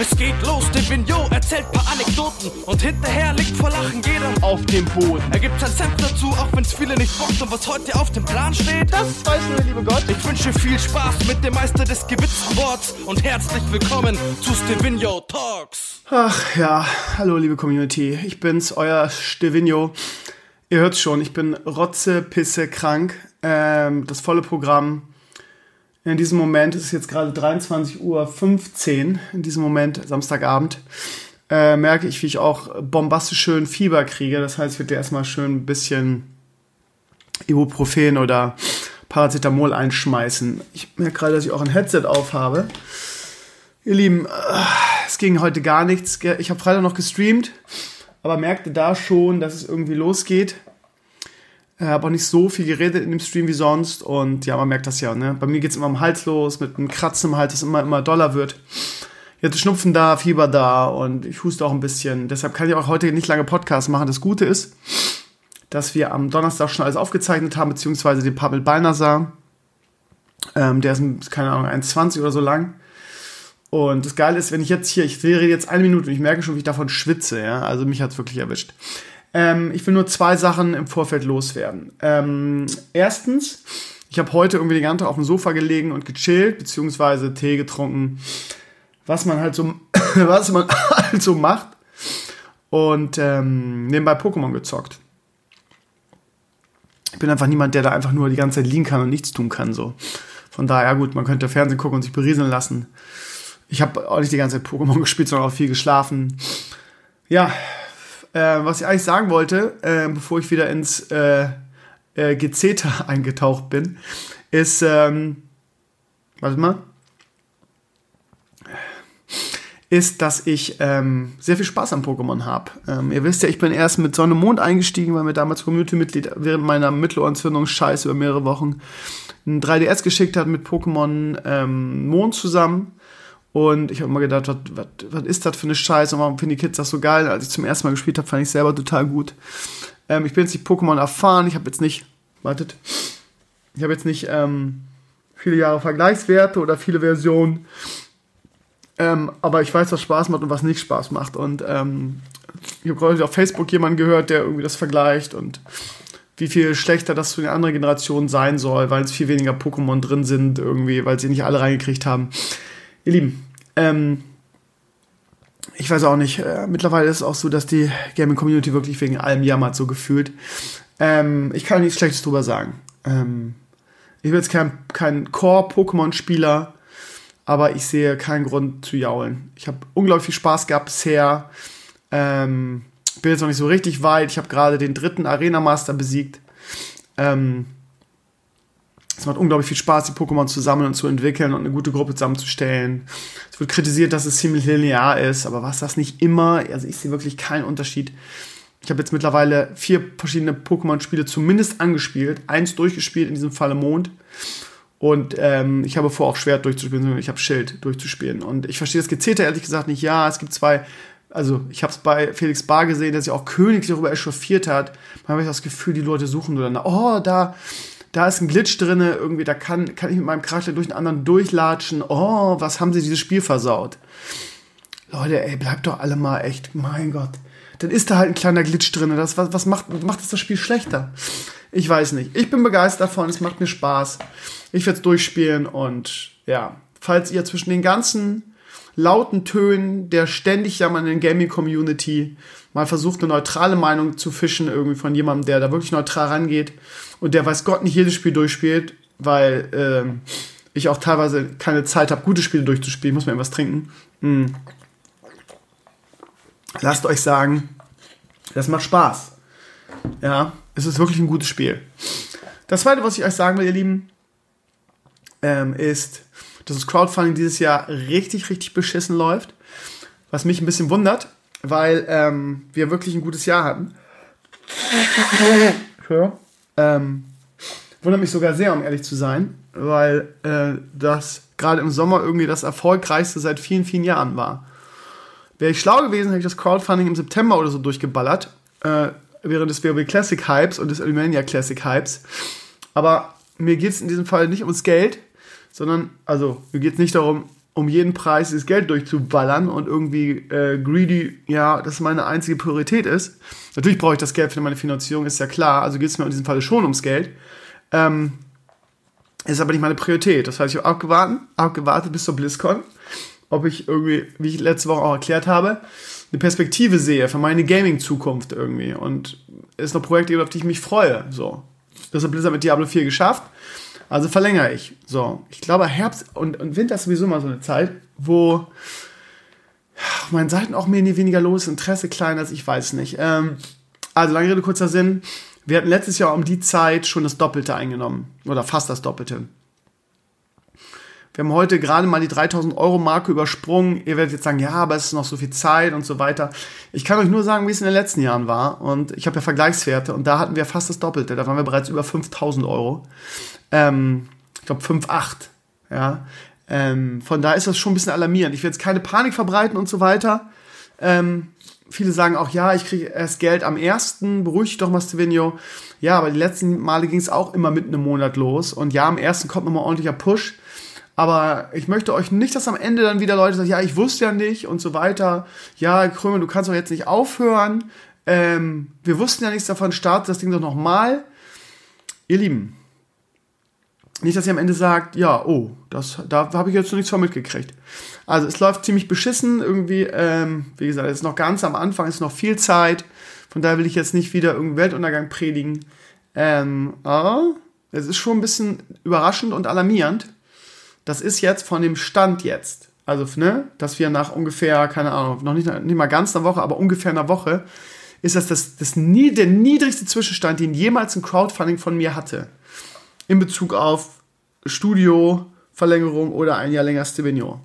Es geht los, Divino erzählt paar Anekdoten und hinterher liegt vor Lachen jeder auf dem Boden. Er gibt sein Senf dazu, auch wenn's viele nicht bockt und was heute auf dem Plan steht, das weiß nur der liebe Gott. Ich wünsche viel Spaß mit dem Meister des gewitzten Worts und herzlich willkommen zu Stevino Talks. Ach ja, hallo liebe Community, ich bin's, euer Stevino. Ihr hört's schon, ich bin rotze, pisse, krank. Ähm, das volle Programm. In diesem Moment ist es jetzt gerade 23.15 Uhr, in diesem Moment, Samstagabend, äh, merke ich, wie ich auch bombastisch schön Fieber kriege. Das heißt, ich werde erstmal schön ein bisschen Ibuprofen oder Paracetamol einschmeißen. Ich merke gerade, dass ich auch ein Headset aufhabe. Ihr Lieben, äh, es ging heute gar nichts. Ich habe Freitag noch gestreamt aber merkte da schon, dass es irgendwie losgeht. Ich habe auch nicht so viel geredet in dem Stream wie sonst und ja, man merkt das ja. Ne? Bei mir geht es immer am Hals los, mit einem Kratzen im Hals, das immer, immer doller wird. Jetzt Schnupfen da, Fieber da und ich huste auch ein bisschen. Deshalb kann ich auch heute nicht lange Podcast machen. Das Gute ist, dass wir am Donnerstag schon alles aufgezeichnet haben, beziehungsweise den Pavel Balnasar. Ähm, der ist, keine Ahnung, 1,20 oder so lang. Und das Geile ist, wenn ich jetzt hier, ich rede jetzt eine Minute und ich merke schon, wie ich davon schwitze, ja. Also mich hat's wirklich erwischt. Ähm, ich will nur zwei Sachen im Vorfeld loswerden. Ähm, erstens, ich habe heute irgendwie den ganzen Tag auf dem Sofa gelegen und gechillt, beziehungsweise Tee getrunken, was man halt so, was man halt so macht. Und ähm, nebenbei Pokémon gezockt. Ich bin einfach niemand, der da einfach nur die ganze Zeit liegen kann und nichts tun kann. So. Von daher, gut, man könnte Fernsehen gucken und sich berieseln lassen. Ich habe auch nicht die ganze Zeit Pokémon gespielt, sondern auch viel geschlafen. Ja, äh, was ich eigentlich sagen wollte, äh, bevor ich wieder ins äh, äh, Gezeta eingetaucht bin, ist, ähm, warte mal, ist, dass ich ähm, sehr viel Spaß am Pokémon habe. Ähm, ihr wisst ja, ich bin erst mit Sonne und Mond eingestiegen, weil mir damals Community-Mitglied während meiner Mittelohrentzündung scheiße über mehrere Wochen ein 3DS geschickt hat mit Pokémon ähm, Mond zusammen. Und ich habe immer gedacht, was, was, ist das für eine Scheiße und warum finden die Kids das so geil? Als ich zum ersten Mal gespielt habe, fand ich selber total gut. Ähm, ich bin jetzt nicht Pokémon erfahren, ich habe jetzt nicht, wartet, ich habe jetzt nicht ähm, viele Jahre Vergleichswerte oder viele Versionen. Ähm, aber ich weiß, was Spaß macht und was nicht Spaß macht. Und ähm, ich habe gerade auf Facebook jemanden gehört, der irgendwie das vergleicht und wie viel schlechter das zu den anderen Generationen sein soll, weil es viel weniger Pokémon drin sind, irgendwie, weil sie nicht alle reingekriegt haben. Ihr Lieben, ähm, ich weiß auch nicht, äh, mittlerweile ist es auch so, dass die Gaming-Community wirklich wegen allem jammert, so gefühlt. Ähm, ich kann nichts Schlechtes drüber sagen. Ähm, ich bin jetzt kein, kein Core-Pokémon-Spieler, aber ich sehe keinen Grund zu jaulen. Ich habe unglaublich viel Spaß gehabt bisher. Ähm, bin jetzt noch nicht so richtig weit. Ich habe gerade den dritten Arena Master besiegt. Ähm, es macht unglaublich viel Spaß, die Pokémon zu sammeln und zu entwickeln und eine gute Gruppe zusammenzustellen. Es wird kritisiert, dass es ziemlich linear ist, aber was das nicht immer, also ich sehe wirklich keinen Unterschied. Ich habe jetzt mittlerweile vier verschiedene Pokémon-Spiele zumindest angespielt, eins durchgespielt, in diesem Falle Mond. Und ähm, ich habe vor, auch Schwert durchzuspielen, sondern ich habe Schild durchzuspielen. Und ich verstehe das Gezeter ehrlich gesagt nicht. Ja, es gibt zwei, also ich habe es bei Felix Bar gesehen, der sich auch königlich darüber echauffiert hat. Man habe ich das Gefühl, die Leute suchen nur dann, oh, da da ist ein Glitch drinne, irgendwie, da kann, kann ich mit meinem Charakter durch einen anderen durchlatschen. Oh, was haben sie dieses Spiel versaut? Leute, ey, bleibt doch alle mal echt, mein Gott. Dann ist da halt ein kleiner Glitch drinne. Das, was, was macht, macht das, das Spiel schlechter? Ich weiß nicht. Ich bin begeistert davon, es macht mir Spaß. Ich werde es durchspielen und ja, falls ihr zwischen den ganzen lauten Tönen der ständig jammernden Gaming-Community mal versucht, eine neutrale Meinung zu fischen, irgendwie von jemandem, der da wirklich neutral rangeht und der weiß Gott nicht jedes Spiel durchspielt, weil ähm, ich auch teilweise keine Zeit habe, gute Spiele durchzuspielen, muss man etwas trinken. Mm. Lasst euch sagen, das macht Spaß. Ja, es ist wirklich ein gutes Spiel. Das zweite, was ich euch sagen will, ihr Lieben, ähm, ist, dass das Crowdfunding dieses Jahr richtig, richtig beschissen läuft. Was mich ein bisschen wundert, weil ähm, wir wirklich ein gutes Jahr hatten. Ja. Ähm, wundert mich sogar sehr, um ehrlich zu sein, weil äh, das gerade im Sommer irgendwie das erfolgreichste seit vielen, vielen Jahren war. Wäre ich schlau gewesen, hätte ich das Crowdfunding im September oder so durchgeballert, äh, während des WoW Classic Hypes und des Alimania Classic Hypes. Aber mir geht es in diesem Fall nicht ums Geld, sondern, also, mir geht es nicht darum, um jeden Preis dieses Geld durchzuballern und irgendwie äh, greedy, ja, das meine einzige Priorität ist. Natürlich brauche ich das Geld für meine Finanzierung, ist ja klar. Also geht es mir in diesem Fall schon ums Geld. Ähm, ist aber nicht meine Priorität. Das heißt, ich habe abgewartet, abgewartet bis zur BlizzCon, ob ich irgendwie, wie ich letzte Woche auch erklärt habe, eine Perspektive sehe für meine Gaming-Zukunft irgendwie. Und es noch Projekte auf die ich mich freue. So. Das hat Blizzard mit Diablo 4 geschafft. Also verlängere ich. So. Ich glaube, Herbst und, und Winter ist sowieso mal so eine Zeit, wo auf meinen Seiten auch mehr nie weniger los, Interesse kleiner als ich weiß nicht. Ähm, also lange Rede, kurzer Sinn. Wir hatten letztes Jahr um die Zeit schon das Doppelte eingenommen. Oder fast das Doppelte. Wir haben heute gerade mal die 3000 Euro Marke übersprungen. Ihr werdet jetzt sagen, ja, aber es ist noch so viel Zeit und so weiter. Ich kann euch nur sagen, wie es in den letzten Jahren war. Und ich habe ja Vergleichswerte und da hatten wir fast das Doppelte. Da waren wir bereits über 5000 Euro. Ähm, ich glaube 5,8. Ja. Ähm, von da ist das schon ein bisschen alarmierend. Ich will jetzt keine Panik verbreiten und so weiter. Ähm, viele sagen auch, ja, ich kriege erst Geld am ersten, beruhig dich doch mal, Stevenio. Ja, aber die letzten Male ging es auch immer mit einem Monat los. Und ja, am ersten kommt nochmal ordentlicher Push. Aber ich möchte euch nicht, dass am Ende dann wieder Leute sagen, ja, ich wusste ja nicht und so weiter. Ja, Krömer, du kannst doch jetzt nicht aufhören. Ähm, wir wussten ja nichts davon, startet das Ding doch nochmal. Ihr Lieben, nicht, dass ihr am Ende sagt, ja, oh, das, da habe ich jetzt noch nichts von mitgekriegt. Also es läuft ziemlich beschissen irgendwie. Ähm, wie gesagt, es ist noch ganz am Anfang, es ist noch viel Zeit. Von daher will ich jetzt nicht wieder irgendeinen Weltuntergang predigen. Ähm, aber es ist schon ein bisschen überraschend und alarmierend. Das ist jetzt von dem Stand jetzt. Also, ne, dass wir nach ungefähr, keine Ahnung, noch nicht, nicht mal ganz einer Woche, aber ungefähr einer Woche, ist das, das, das nie, der niedrigste Zwischenstand, den jemals ein Crowdfunding von mir hatte. In Bezug auf Studio-Verlängerung oder ein Jahr länger Stevino.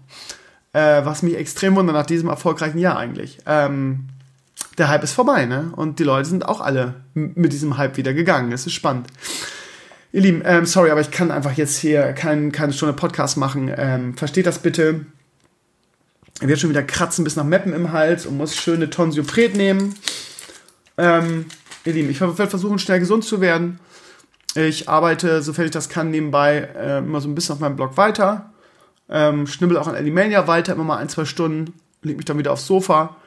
Äh, was mich extrem wundert nach diesem erfolgreichen Jahr eigentlich. Ähm, der Hype ist vorbei, ne? Und die Leute sind auch alle mit diesem Hype wieder gegangen. Es ist spannend. Ihr Lieben, ähm, sorry, aber ich kann einfach jetzt hier kein, keine Stunde Podcast machen. Ähm, versteht das bitte. Ich werde schon wieder kratzen bis nach Meppen im Hals und muss schöne Tonsiopret nehmen. Ähm, ihr Lieben, ich werde versuchen, schnell gesund zu werden. Ich arbeite, sofern ich das kann, nebenbei äh, immer so ein bisschen auf meinem Blog weiter. Ähm, schnibbel auch an Alimania weiter, immer mal ein, zwei Stunden. Leg mich dann wieder aufs Sofa.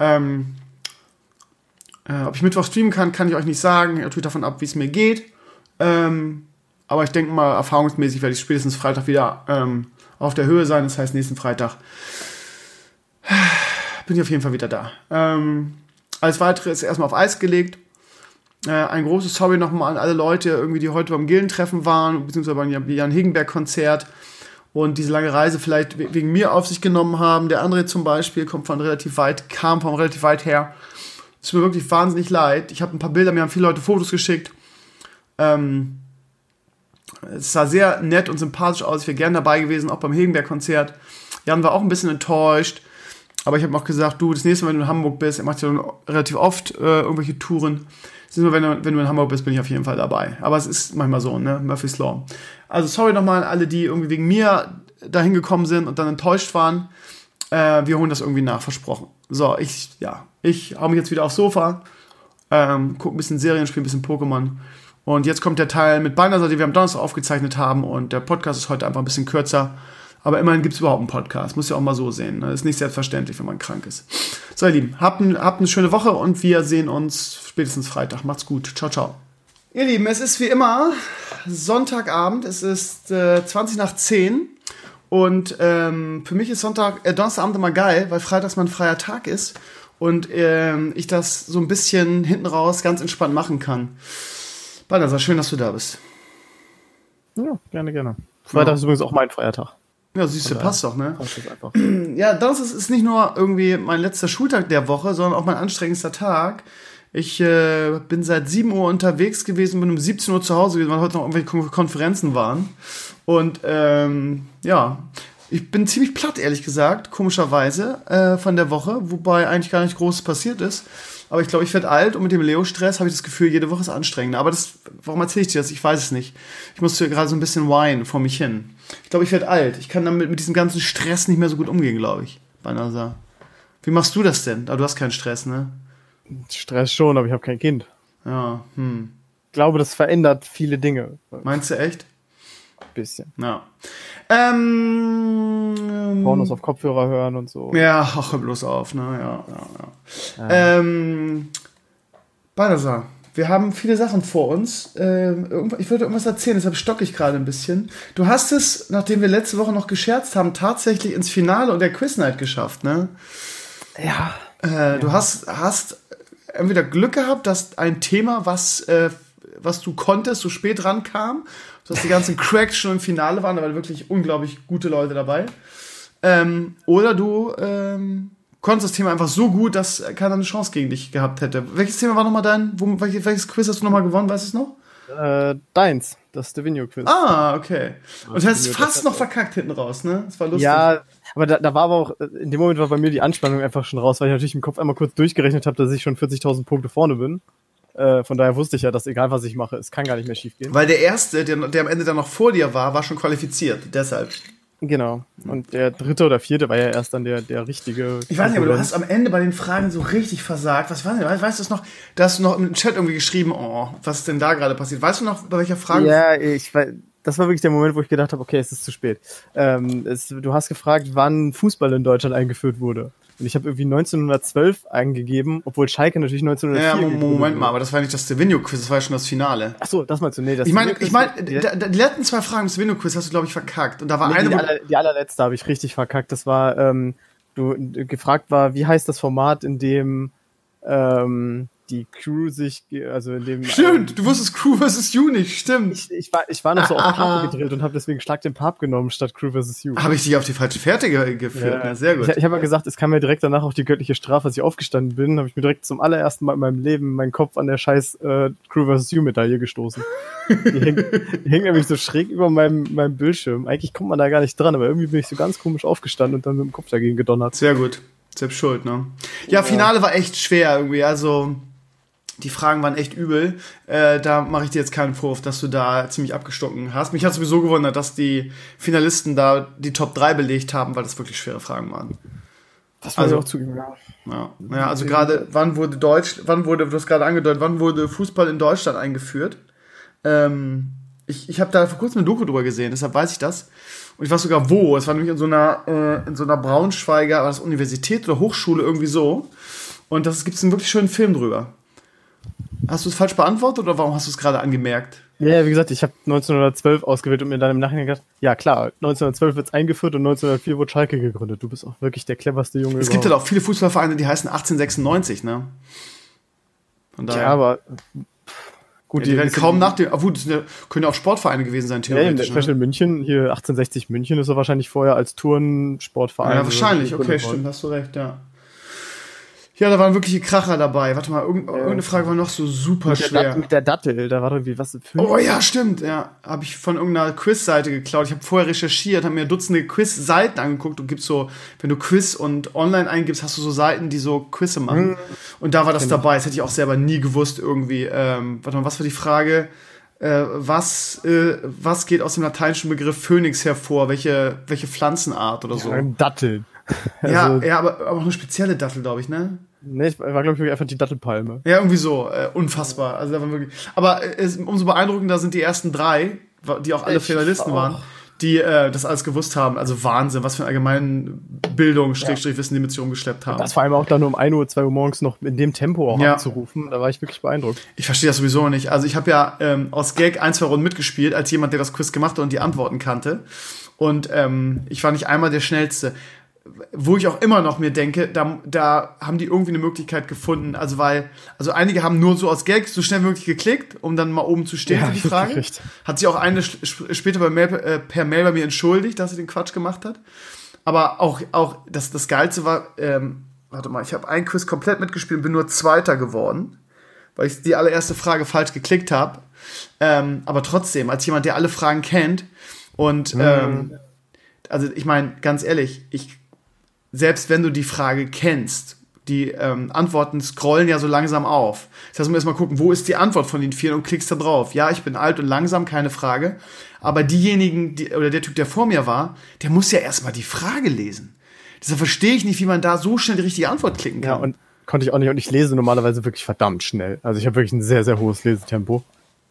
Ähm, äh, ob ich Mittwoch streamen kann, kann ich euch nicht sagen. Natürlich davon ab, wie es mir geht. Ähm, aber ich denke mal, erfahrungsmäßig werde ich spätestens Freitag wieder ähm, auf der Höhe sein. Das heißt, nächsten Freitag bin ich auf jeden Fall wieder da. Ähm, alles weitere ist erstmal auf Eis gelegt. Äh, ein großes Sorry nochmal an alle Leute, irgendwie, die heute beim Gillentreffen waren, beziehungsweise beim Jan Higgenberg-Konzert und diese lange Reise vielleicht wegen mir auf sich genommen haben. Der andere zum Beispiel kommt von relativ weit, kam von relativ weit her. Es tut mir wirklich wahnsinnig leid. Ich habe ein paar Bilder, mir haben viele Leute Fotos geschickt. Ähm, es sah sehr nett und sympathisch aus. Ich wäre gerne dabei gewesen, auch beim Hegenberg-Konzert. Jan war auch ein bisschen enttäuscht. Aber ich habe auch gesagt, du, das nächste Mal, wenn du in Hamburg bist, er macht ja relativ oft äh, irgendwelche Touren. Das nächste Mal, wenn du, wenn du in Hamburg bist, bin ich auf jeden Fall dabei. Aber es ist manchmal so, ne? Murphy's Law. Also sorry nochmal an alle, die irgendwie wegen mir dahin gekommen sind und dann enttäuscht waren. Äh, wir holen das irgendwie nach, versprochen. So, ich, ja, ich hau mich jetzt wieder aufs Sofa, ähm, guck ein bisschen Serien, spiele ein bisschen Pokémon und jetzt kommt der Teil mit Balnasar, den wir am Donnerstag aufgezeichnet haben. Und der Podcast ist heute einfach ein bisschen kürzer. Aber immerhin gibt es überhaupt einen Podcast. Muss ja auch mal so sehen. Das ne? ist nicht selbstverständlich, wenn man krank ist. So, ihr Lieben, habt, ein, habt eine schöne Woche und wir sehen uns spätestens Freitag. Macht's gut. Ciao, ciao. Ihr Lieben, es ist wie immer Sonntagabend. Es ist äh, 20 nach 10. Und ähm, für mich ist Sonntag, äh, Donnerstagabend immer geil, weil Freitags mein freier Tag ist. Und ähm, ich das so ein bisschen hinten raus ganz entspannt machen kann. Balthasar, schön, dass du da bist. Ja, gerne, gerne. Freitag ja. ist übrigens auch mein Feiertag. Ja, siehst du, passt doch, ne? Passt einfach. Ja, das ist, ist nicht nur irgendwie mein letzter Schultag der Woche, sondern auch mein anstrengendster Tag. Ich äh, bin seit 7 Uhr unterwegs gewesen, bin um 17 Uhr zu Hause gewesen, weil heute noch irgendwelche Konferenzen waren. Und ähm, ja, ich bin ziemlich platt, ehrlich gesagt, komischerweise, äh, von der Woche, wobei eigentlich gar nicht Großes passiert ist. Aber ich glaube, ich werde alt und mit dem Leo-Stress habe ich das Gefühl, jede Woche ist anstrengender. Aber das, warum erzähle ich dir das? Ich weiß es nicht. Ich musste gerade so ein bisschen weinen vor mich hin. Ich glaube, ich werde alt. Ich kann damit mit diesem ganzen Stress nicht mehr so gut umgehen, glaube ich. Bei NASA. Wie machst du das denn? Aber du hast keinen Stress, ne? Stress schon, aber ich habe kein Kind. Ja, hm. Ich glaube, das verändert viele Dinge. Meinst du echt? Bisschen. Ja. Ähm, Pornos auf Kopfhörer hören und so. Ja, ach, bloß auf, ne? Ja, ja, ja. Ähm, Balthasar, wir haben viele Sachen vor uns. Ähm, ich wollte irgendwas erzählen, deshalb stocke ich gerade ein bisschen. Du hast es, nachdem wir letzte Woche noch gescherzt haben, tatsächlich ins Finale und der Quiz Night geschafft, ne? Ja. Äh, du hast, hast entweder Glück gehabt, dass ein Thema, was, äh, was du konntest, so spät rankam, dass die ganzen Cracks schon im Finale waren, da waren wirklich unglaublich gute Leute dabei. Ähm, oder du ähm, konntest das Thema einfach so gut, dass keiner eine Chance gegen dich gehabt hätte. Welches Thema war nochmal dein, wo, welches, welches Quiz hast du nochmal gewonnen, weißt du es noch? Äh, deins, das Stevino-Quiz. Ah, okay. Und du hast fast noch verkackt hinten raus, ne? Das war lustig. Ja, aber da, da war aber auch, in dem Moment war bei mir die Anspannung einfach schon raus, weil ich natürlich im Kopf einmal kurz durchgerechnet habe, dass ich schon 40.000 Punkte vorne bin. Äh, von daher wusste ich ja, dass egal was ich mache, es kann gar nicht mehr schief gehen. Weil der Erste, der, der am Ende dann noch vor dir war, war schon qualifiziert. Deshalb. Genau. Und der dritte oder vierte war ja erst dann der, der richtige. Ich weiß nicht, aber du hast am Ende bei den Fragen so richtig versagt. Was war denn? Weißt du es noch? Da hast du noch im Chat irgendwie geschrieben, oh, was ist denn da gerade passiert? Weißt du noch, bei welcher Frage? Ja, ich weiß. Das war wirklich der Moment, wo ich gedacht habe, okay, es ist zu spät. Ähm, es, du hast gefragt, wann Fußball in Deutschland eingeführt wurde. Und ich habe irgendwie 1912 eingegeben, obwohl Schalke natürlich 1904 Ja, Moment mal, aber das war nicht das Stevenio-Quiz, das war ja schon das Finale. Ach so, das meinst du? Nee, das Ich meine, ich meine, die, die letzten zwei Fragen im Stevenio-Quiz hast du, glaube ich, verkackt. Und da war nee, eine... Die, aller, die allerletzte habe ich richtig verkackt. Das war, ähm, du gefragt war, wie heißt das Format, in dem ähm, die Crew sich, also in dem. Stimmt, du wusstest Crew vs. You nicht, stimmt. Ich, ich, war, ich war noch so auf Pape gedrillt und habe deswegen stark den Pap genommen statt Crew vs. You. Habe ich dich auf die falsche Fährte ge geführt? Ja. Na, sehr gut. Ich, ich habe ja gesagt, es kam mir direkt danach auch die göttliche Strafe, als ich aufgestanden bin, habe ich mir direkt zum allerersten Mal in meinem Leben meinen Kopf an der scheiß äh, Crew vs. You Medaille gestoßen. die die hing nämlich so schräg über meinem, meinem Bildschirm. Eigentlich kommt man da gar nicht dran, aber irgendwie bin ich so ganz komisch aufgestanden und dann mit dem Kopf dagegen gedonnert. Sehr gut. Selbst schuld, ne? Ja, Finale war echt schwer irgendwie. Also, die Fragen waren echt übel. Äh, da mache ich dir jetzt keinen Vorwurf, dass du da ziemlich abgestocken hast. Mich hat sowieso gewundert, dass die Finalisten da die Top 3 belegt haben, weil das wirklich schwere Fragen waren. Das war also auch zugeben, ja. Ja, ja also gerade, wann wurde Deutsch, wann wurde, du hast gerade angedeutet, wann wurde Fußball in Deutschland eingeführt? Ähm, ich ich habe da vor kurzem eine Doku drüber gesehen, deshalb weiß ich das. Und ich weiß sogar wo. Es war nämlich in so einer, äh, in so einer Braunschweiger, war das Universität oder Hochschule irgendwie so. Und das gibt es einen wirklich schönen Film drüber. Hast du es falsch beantwortet oder warum hast du es gerade angemerkt? Ja, wie gesagt, ich habe 1912 ausgewählt und mir dann im Nachhinein gedacht, ja klar, 1912 wird es eingeführt und 1904 wurde Schalke gegründet. Du bist auch wirklich der cleverste Junge. Es gibt halt auch viele Fußballvereine, die heißen 1896, ne? Ja, aber Gut, ja, die, werden kaum nach dem. Das können ja auch Sportvereine gewesen sein, theoretisch. Ja, in ne? München, hier 1860 München ist er wahrscheinlich vorher als Turnsportverein. Ja, wahrscheinlich, okay, stimmt, hast du recht, ja. Ja, da waren wirkliche Kracher dabei. Warte mal, irgendeine Frage war noch so super mit schwer. Der mit der Dattel, da war doch irgendwie was. Oh ja, stimmt, ja. Habe ich von irgendeiner Quiz-Seite geklaut. Ich habe vorher recherchiert, habe mir Dutzende Quiz-Seiten angeguckt und gibst so, wenn du Quiz und online eingibst, hast du so Seiten, die so Quizze machen. Mhm. Und da war das genau. dabei. Das hätte ich auch selber nie gewusst irgendwie. Ähm, warte mal, was war die Frage? Äh, was, äh, was geht aus dem lateinischen Begriff Phönix hervor? Welche, welche Pflanzenart oder so? Ja, Datteln. Ja, also, ja aber, aber auch eine spezielle Dattel, glaube ich, ne? Nee, ich war, glaube ich, wirklich einfach die Dattelpalme. Ja, irgendwie so. Äh, unfassbar. Also, da war wirklich. Aber äh, es, umso beeindruckender sind die ersten drei, die auch alle ich Finalisten waren, die äh, das alles gewusst haben. Also Wahnsinn, was für eine allgemeine Bildung, Strich, Wissen, die mit sich rumgeschleppt haben. Das vor allem auch dann um 1 Uhr, 2 Uhr morgens noch in dem Tempo auch ja. abzurufen. Da war ich wirklich beeindruckt. Ich verstehe das sowieso nicht. Also, ich habe ja ähm, aus Gag ein, zwei Runden mitgespielt, als jemand, der das Quiz gemacht hat und die Antworten kannte. Und ähm, ich war nicht einmal der Schnellste wo ich auch immer noch mir denke, da, da haben die irgendwie eine Möglichkeit gefunden. Also weil, also einige haben nur so aus Gag so schnell wie möglich geklickt, um dann mal oben zu stehen ja, für die Frage. Hat sich auch eine später bei Mail, äh, per Mail bei mir entschuldigt, dass sie den Quatsch gemacht hat. Aber auch, auch das, das Geilste war, ähm, warte mal, ich habe ein Quiz komplett mitgespielt und bin nur Zweiter geworden, weil ich die allererste Frage falsch geklickt habe. Ähm, aber trotzdem, als jemand, der alle Fragen kennt und mhm. ähm, also ich meine, ganz ehrlich, ich selbst wenn du die Frage kennst, die ähm, Antworten scrollen ja so langsam auf. Das heißt, man erstmal gucken, wo ist die Antwort von den vier und klickst da drauf. Ja, ich bin alt und langsam, keine Frage. Aber diejenigen, die, oder der Typ, der vor mir war, der muss ja erstmal die Frage lesen. Deshalb verstehe ich nicht, wie man da so schnell die richtige Antwort klicken kann. Ja, und konnte ich auch nicht. Und ich lese normalerweise wirklich verdammt schnell. Also ich habe wirklich ein sehr, sehr hohes Lesetempo.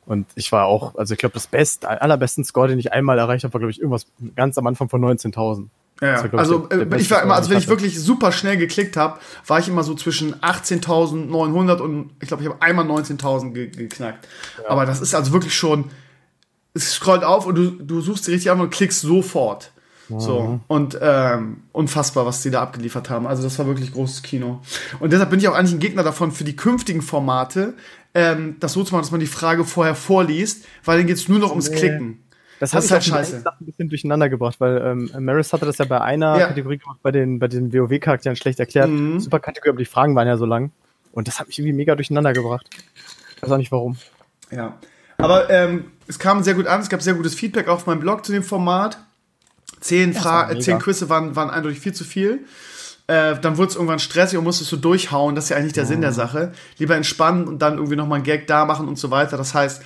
Und ich war auch, also ich glaube, das beste, allerbesten Score, den ich einmal erreicht habe, war, glaube ich, irgendwas ganz am Anfang von 19.000. Ja, war, also der, der äh, ich war immer, also wenn ich wirklich super schnell geklickt habe, war ich immer so zwischen 18.900 und ich glaube, ich habe einmal 19.000 ge geknackt. Ja. Aber das ist also wirklich schon, es scrollt auf und du, du suchst die richtig an und klickst sofort. So, mhm. und ähm, unfassbar, was die da abgeliefert haben. Also das war wirklich großes Kino. Und deshalb bin ich auch eigentlich ein Gegner davon, für die künftigen Formate ähm, das so zu machen, dass man die Frage vorher vorliest, weil dann geht's nur noch ums Klicken. Das, das ist halt scheiße. ein bisschen durcheinander gebracht, weil ähm, Maris hatte das ja bei einer ja. Kategorie gemacht, bei den, bei den WoW-Charakteren schlecht erklärt. Mhm. Super Kategorie, aber die Fragen waren ja so lang. Und das hat mich irgendwie mega durcheinander gebracht. Ich weiß auch nicht warum. Ja. Aber ähm, es kam sehr gut an, es gab sehr gutes Feedback auf meinem Blog zu dem Format. Zehn, Fra zehn Quizze waren, waren eindeutig viel zu viel. Äh, dann wurde es irgendwann stressig und musstest du durchhauen. Das ist ja eigentlich der oh. Sinn der Sache. Lieber entspannen und dann irgendwie nochmal einen Gag da machen und so weiter. Das heißt,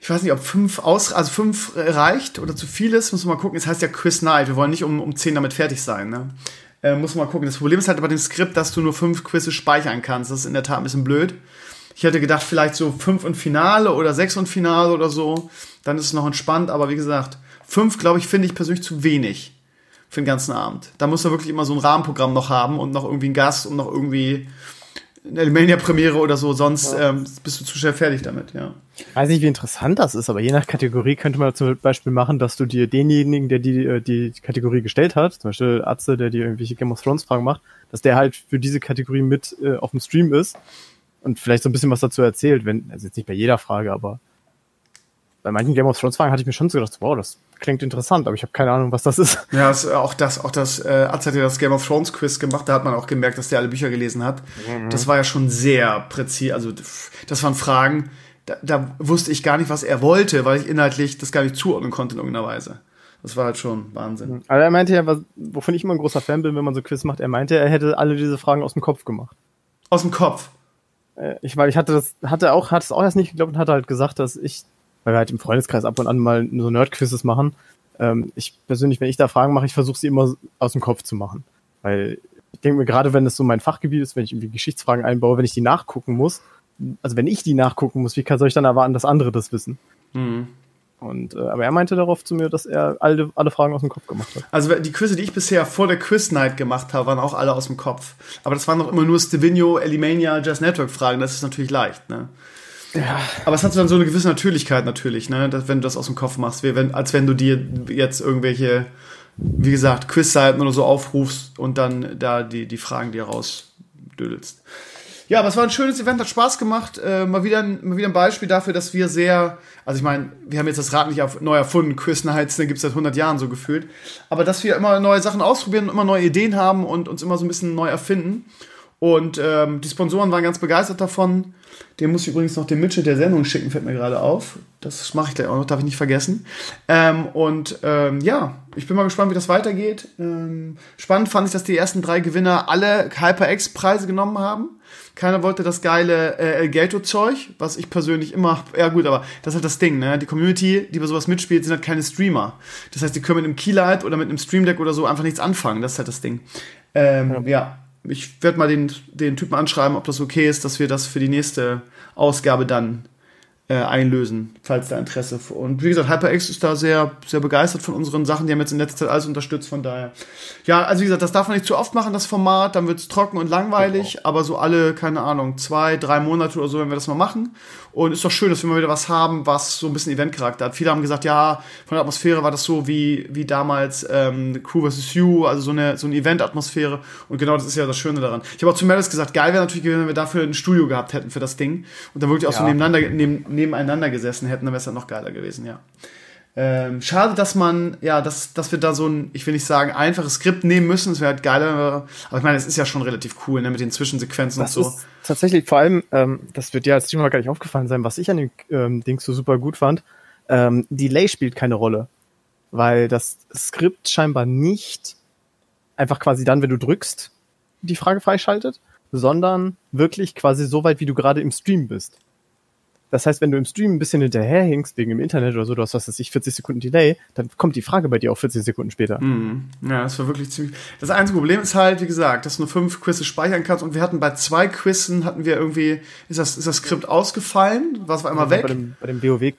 ich weiß nicht, ob fünf aus, also fünf reicht oder zu viel ist, muss man mal gucken. Es heißt ja Quiz Night. Wir wollen nicht um, um zehn damit fertig sein, ne? Äh, muss man mal gucken. Das Problem ist halt bei dem Skript, dass du nur fünf Quizze speichern kannst. Das ist in der Tat ein bisschen blöd. Ich hätte gedacht, vielleicht so fünf und Finale oder sechs und Finale oder so. Dann ist es noch entspannt, aber wie gesagt, Fünf, glaube ich, finde ich persönlich zu wenig für den ganzen Abend. Da muss er wirklich immer so ein Rahmenprogramm noch haben und noch irgendwie einen Gast und noch irgendwie eine Alimania-Premiere oder so, sonst ähm, bist du zu schnell fertig damit, ja. Ich weiß nicht, wie interessant das ist, aber je nach Kategorie könnte man zum Beispiel machen, dass du dir denjenigen, der die, äh, die Kategorie gestellt hat, zum Beispiel Atze, der dir irgendwelche Game of Thrones Fragen macht, dass der halt für diese Kategorie mit äh, auf dem Stream ist und vielleicht so ein bisschen was dazu erzählt, wenn, also jetzt nicht bei jeder Frage, aber bei manchen Game of Thrones Fragen hatte ich mir schon so gedacht, wow, das klingt interessant, aber ich habe keine Ahnung, was das ist. Ja, das, auch das, auch das, äh, Arzt hat ja das Game of Thrones Quiz gemacht, da hat man auch gemerkt, dass der alle Bücher gelesen hat. Mhm. Das war ja schon sehr präzise, also das waren Fragen, da, da wusste ich gar nicht, was er wollte, weil ich inhaltlich das gar nicht zuordnen konnte in irgendeiner Weise. Das war halt schon Wahnsinn. Mhm. Aber er meinte ja, was, wovon ich immer ein großer Fan bin, wenn man so Quiz macht, er meinte, er hätte alle diese Fragen aus dem Kopf gemacht. Aus dem Kopf? Äh, ich, weil ich hatte das, hatte auch, hat es auch erst nicht geglaubt und hatte halt gesagt, dass ich weil wir halt im Freundeskreis ab und an mal so Nerd-Quizzes machen. Ähm, ich persönlich, wenn ich da Fragen mache, ich versuche sie immer aus dem Kopf zu machen. Weil ich denke mir, gerade wenn es so mein Fachgebiet ist, wenn ich irgendwie Geschichtsfragen einbaue, wenn ich die nachgucken muss, also wenn ich die nachgucken muss, wie kann, soll ich dann erwarten, dass andere das wissen? Mhm. Und, äh, aber er meinte darauf zu mir, dass er alle, alle Fragen aus dem Kopf gemacht hat. Also die Quizze, die ich bisher vor der Quiz Night gemacht habe, waren auch alle aus dem Kopf. Aber das waren noch immer nur Stevino, Elimania, Jazz Network Fragen. Das ist natürlich leicht, ne? Ja. Aber es hat dann so eine gewisse Natürlichkeit natürlich, ne? Dass, wenn du das aus dem Kopf machst, wie wenn, als wenn du dir jetzt irgendwelche, wie gesagt, Quizseiten oder so aufrufst und dann da die, die Fragen dir rausdödelst. Ja, aber es war ein schönes Event, hat Spaß gemacht. Äh, mal, wieder ein, mal wieder ein Beispiel dafür, dass wir sehr, also ich meine, wir haben jetzt das Rad nicht auf, neu erfunden, Quiz Nights, den gibt es seit 100 Jahren so gefühlt. Aber dass wir immer neue Sachen ausprobieren, immer neue Ideen haben und uns immer so ein bisschen neu erfinden. Und ähm, die Sponsoren waren ganz begeistert davon. Den muss ich übrigens noch den Mitschnitt der Sendung schicken, fällt mir gerade auf. Das mache ich gleich auch noch, darf ich nicht vergessen. Ähm, und ähm, ja, ich bin mal gespannt, wie das weitergeht. Ähm, spannend fand ich, dass die ersten drei Gewinner alle HyperX-Preise genommen haben. Keiner wollte das geile äh, Elgato-Zeug, was ich persönlich immer, ja gut, aber das ist halt das Ding, ne? Die Community, die bei sowas mitspielt, sind halt keine Streamer. Das heißt, die können mit einem Keylight oder mit einem Stream Deck oder so einfach nichts anfangen. Das ist halt das Ding. Ähm, ja. ja ich werde mal den, den Typen anschreiben, ob das okay ist, dass wir das für die nächste Ausgabe dann äh, einlösen, falls da Interesse. Und wie gesagt, HyperX ist da sehr, sehr begeistert von unseren Sachen. Die haben jetzt in letzter Zeit alles unterstützt, von daher. Ja, also wie gesagt, das darf man nicht zu oft machen, das Format. Dann wird es trocken und langweilig. Genau. Aber so alle, keine Ahnung, zwei, drei Monate oder so, wenn wir das mal machen. Und ist doch schön, dass wir mal wieder was haben, was so ein bisschen Eventcharakter hat. Viele haben gesagt, ja, von der Atmosphäre war das so wie, wie damals ähm, Crew vs. You, also so eine, so eine Event-Atmosphäre. Und genau das ist ja das Schöne daran. Ich habe auch zu Melis gesagt, geil wäre natürlich, wenn wir dafür ein Studio gehabt hätten für das Ding. Und dann wirklich auch ja. so nebeneinander, neben, nebeneinander gesessen hätten, dann wäre es ja noch geiler gewesen, ja. Ähm, schade, dass man, ja, dass, dass wir da so ein, ich will nicht sagen, einfaches Skript nehmen müssen. Es wäre halt geiler, aber ich meine, es ist ja schon relativ cool, ne, mit den Zwischensequenzen das und so. Ist tatsächlich vor allem, ähm, das wird ja als Streamer gar nicht aufgefallen sein, was ich an dem ähm, Ding so super gut fand. Ähm, Delay spielt keine Rolle, weil das Skript scheinbar nicht einfach quasi dann, wenn du drückst, die Frage freischaltet, sondern wirklich quasi so weit, wie du gerade im Stream bist. Das heißt, wenn du im Stream ein bisschen hinterherhinkst, wegen dem Internet oder so, du hast, was weiß ich, 40 Sekunden Delay, dann kommt die Frage bei dir auch 40 Sekunden später. Mhm. Ja, das war wirklich ziemlich. Das einzige Problem ist halt, wie gesagt, dass du nur fünf Quizze speichern kannst und wir hatten bei zwei Quizzen hatten wir irgendwie, ist das, ist das Skript ausgefallen? Was war einmal weg? Bei dem, bei dem WoW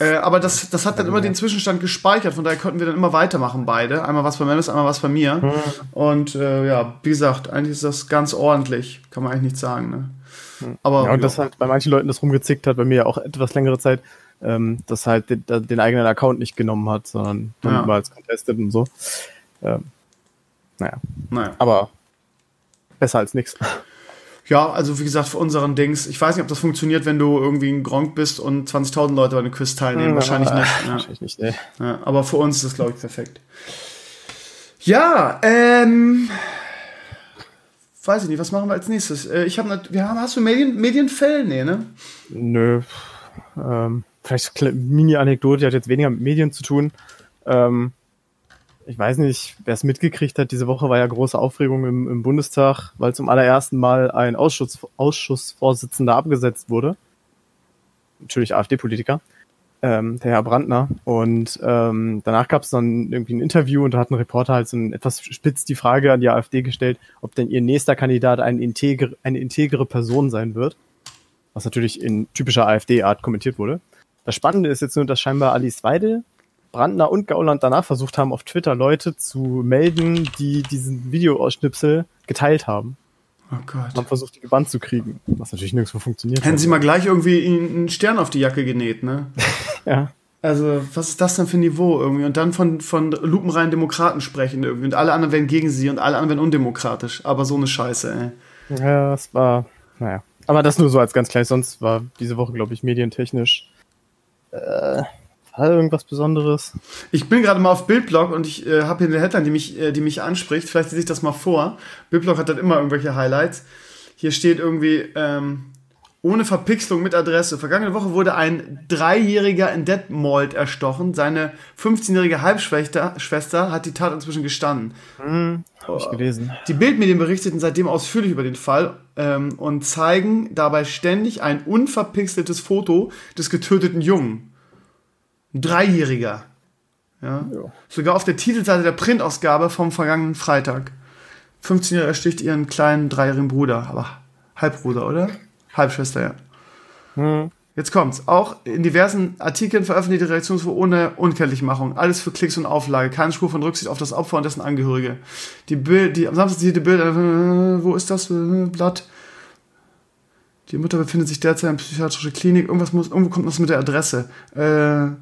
äh, aber das, das hat dann immer den Zwischenstand gespeichert, von daher konnten wir dann immer weitermachen, beide. Einmal was bei Memes, einmal was bei mir. Mhm. Und äh, ja, wie gesagt, eigentlich ist das ganz ordentlich, kann man eigentlich nicht sagen. Ne? Aber, ja, und ja. das halt bei manchen Leuten das rumgezickt hat, bei mir ja auch etwas längere Zeit, ähm, das halt den, den, eigenen Account nicht genommen hat, sondern dann ja. mal als contested und so. Ähm, naja. naja. Aber besser als nichts. Ja, also wie gesagt, für unseren Dings, ich weiß nicht, ob das funktioniert, wenn du irgendwie ein Gronk bist und 20.000 Leute bei einem Quiz teilnehmen. Ja, wahrscheinlich nicht. Ja. Wahrscheinlich nicht, ey. Ja, aber für uns ist das, glaube ich, perfekt. Ja, ähm, weiß ich nicht, was machen wir als nächstes? Äh, ich habe, wir haben, hast du Medien, Medienfell? Nee, ne? Nö. Ähm, vielleicht eine Mini-Anekdote, die hat jetzt weniger mit Medien zu tun. Ähm, ich weiß nicht, wer es mitgekriegt hat, diese Woche war ja große Aufregung im, im Bundestag, weil zum allerersten Mal ein Ausschuss, Ausschussvorsitzender abgesetzt wurde. Natürlich AfD-Politiker ähm, der Herr Brandner. Und ähm, danach gab es dann irgendwie ein Interview und da hat ein Reporter halt so ein, etwas spitz die Frage an die AfD gestellt, ob denn ihr nächster Kandidat ein integre, eine integere Person sein wird. Was natürlich in typischer AfD-Art kommentiert wurde. Das Spannende ist jetzt nur, dass scheinbar Alice Weidel, Brandner und Gauland danach versucht haben, auf Twitter Leute zu melden, die diesen Videoausschnipsel geteilt haben. Oh Gott. Haben versucht, die gebannt zu kriegen, was natürlich nirgendwo funktioniert. Hätten sie mal gleich irgendwie einen Stern auf die Jacke genäht, ne? ja. Also, was ist das denn für ein Niveau irgendwie? Und dann von, von lupenreinen Demokraten sprechen irgendwie. Und alle anderen werden gegen sie und alle anderen werden undemokratisch. Aber so eine Scheiße, ey. Ja, es war, naja. Aber das nur so als ganz klein. Sonst war diese Woche, glaube ich, medientechnisch äh, irgendwas Besonderes? Ich bin gerade mal auf Bildblog und ich äh, habe hier eine Headline, die mich, äh, die mich anspricht. Vielleicht lese ich das mal vor. Bildblog hat dann immer irgendwelche Highlights. Hier steht irgendwie, ähm, ohne Verpixelung mit Adresse. Vergangene Woche wurde ein Dreijähriger in Detmold erstochen. Seine 15-jährige Halbschwester Schwester hat die Tat inzwischen gestanden. Hm, Habe ich gelesen. Die Bildmedien berichteten seitdem ausführlich über den Fall ähm, und zeigen dabei ständig ein unverpixeltes Foto des getöteten Jungen. Ein Dreijähriger. Ja? ja. Sogar auf der Titelseite der Printausgabe vom vergangenen Freitag. 15 Jahre ersticht ihren kleinen dreijährigen Bruder, aber Halbbruder, oder? Halbschwester, ja. Hm. Jetzt kommt's. Auch in diversen Artikeln veröffentlicht die Reaktionsfoto ohne Unkenntlichmachung. Alles für Klicks und Auflage. Keine Spur von Rücksicht auf das Opfer und dessen Angehörige. Die Bild, die am Samstag sieht die Bild, äh, wo ist das Blatt? Die Mutter befindet sich derzeit in psychiatrischer Klinik. Irgendwas muss, irgendwo kommt was mit der Adresse. Äh,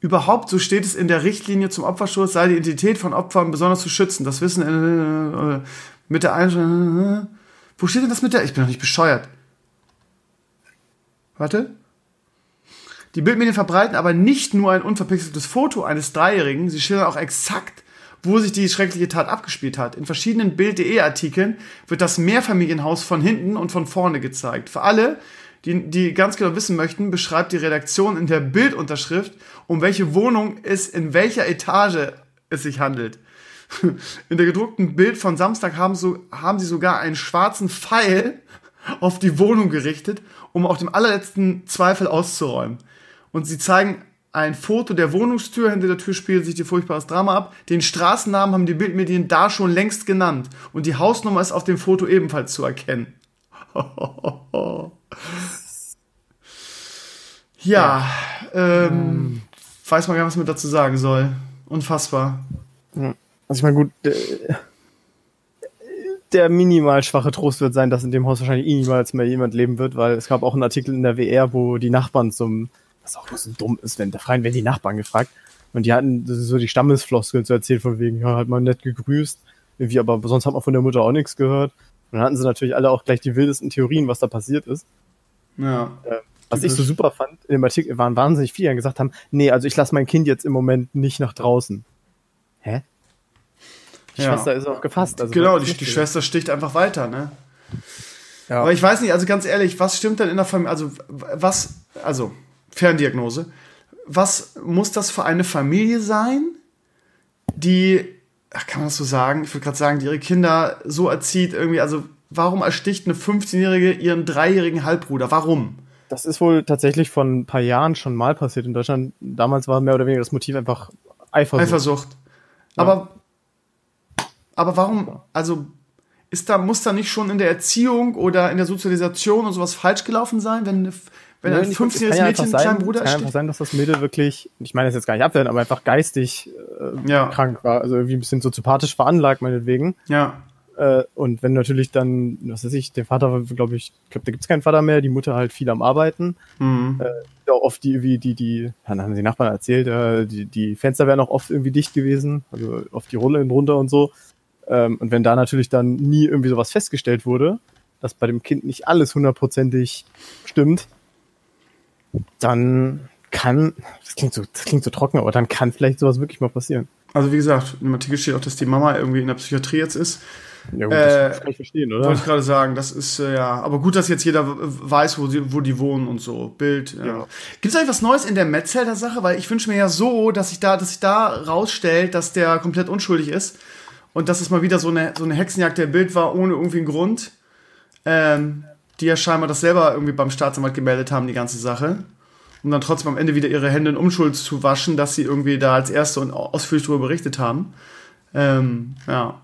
überhaupt, so steht es in der Richtlinie zum Opferschutz, sei die Identität von Opfern besonders zu schützen. Das Wissen äh, mit der Einstellung. Äh, wo steht denn das mit der? Ich bin doch nicht bescheuert. Warte. Die Bildmedien verbreiten aber nicht nur ein unverpixeltes Foto eines Dreijährigen, sie schildern auch exakt, wo sich die schreckliche Tat abgespielt hat. In verschiedenen Bild.de-Artikeln wird das Mehrfamilienhaus von hinten und von vorne gezeigt. Für alle, die, die ganz genau wissen möchten, beschreibt die Redaktion in der Bildunterschrift, um welche Wohnung es in welcher Etage es sich handelt. In der gedruckten Bild von Samstag haben, so, haben sie sogar einen schwarzen Pfeil auf die Wohnung gerichtet, um auch dem allerletzten Zweifel auszuräumen. Und sie zeigen ein Foto der Wohnungstür, hinter der Tür spielt sich die furchtbares Drama ab. Den Straßennamen haben die Bildmedien da schon längst genannt. Und die Hausnummer ist auf dem Foto ebenfalls zu erkennen. ja, ähm, weiß man gar nicht, was man dazu sagen soll. Unfassbar. Also ich meine, gut, der minimal schwache Trost wird sein, dass in dem Haus wahrscheinlich eh niemals mehr jemand leben wird, weil es gab auch einen Artikel in der WR, wo die Nachbarn zum was auch so dumm ist, wenn da freien werden die Nachbarn gefragt. Und die hatten so die Stammesfloskeln zu erzählen, von wegen, ja, hat man nett gegrüßt. Irgendwie, aber sonst hat man von der Mutter auch nichts gehört. Und dann hatten sie natürlich alle auch gleich die wildesten Theorien, was da passiert ist. Ja. Äh, was ich so super fand, in dem Artikel waren wahnsinnig viele, die gesagt haben, nee, also ich lasse mein Kind jetzt im Moment nicht nach draußen. Hä? Die ja. Schwester ist auch gefasst. Also genau, die, die Schwester sticht einfach weiter, ne? Ja. Aber ich weiß nicht, also ganz ehrlich, was stimmt denn in der Familie, also was, also Ferndiagnose. Was muss das für eine Familie sein, die, ach, kann man das so sagen? Ich würde gerade sagen, die ihre Kinder so erzieht, irgendwie, also warum ersticht eine 15-Jährige ihren dreijährigen Halbbruder? Warum? Das ist wohl tatsächlich vor ein paar Jahren schon mal passiert in Deutschland. Damals war mehr oder weniger das Motiv einfach Eifersucht. Eifersucht. Ja. Aber, aber warum, also ist da, muss da nicht schon in der Erziehung oder in der Sozialisation und sowas falsch gelaufen sein, wenn, wenn ein 15-jähriges ja Mädchen einen kleinen Bruder Es kann einfach sein, dass das Mädel wirklich, ich meine das jetzt gar nicht abwerten, aber einfach geistig äh, ja. krank war, also irgendwie ein bisschen soziopathisch veranlagt, meinetwegen. Ja. Äh, und wenn natürlich dann, was weiß ich, der Vater, glaube ich, ich glaube, da gibt's keinen Vater mehr, die Mutter halt viel am Arbeiten. Mhm. Äh, auch oft die, wie die, die, dann haben die Nachbarn erzählt, äh, die, die Fenster wären auch oft irgendwie dicht gewesen, also auf die Rolle runter und so. Ähm, und wenn da natürlich dann nie irgendwie sowas festgestellt wurde, dass bei dem Kind nicht alles hundertprozentig stimmt, dann kann, das klingt so, das klingt so trocken, aber dann kann vielleicht sowas wirklich mal passieren. Also wie gesagt, im Artikel steht auch, dass die Mama irgendwie in der Psychiatrie jetzt ist. Ja gut, äh, das kann ich verstehen, oder? Wollte ich gerade sagen, das ist, äh, ja, aber gut, dass jetzt jeder weiß, wo, sie, wo die wohnen und so. Bild, ja. ja. Gibt es eigentlich was Neues in der Metzelder-Sache? Weil ich wünsche mir ja so, dass sich da, dass sich da rausstellt, dass der komplett unschuldig ist und dass es mal wieder so eine, so eine Hexenjagd der Bild war, ohne irgendwie einen Grund. Ähm, die ja scheinbar das selber irgendwie beim Staatsanwalt gemeldet haben, die ganze Sache. Um dann trotzdem am Ende wieder ihre Hände in Unschuld zu waschen, dass sie irgendwie da als Erste und ausführlich darüber berichtet haben. Ähm, ja.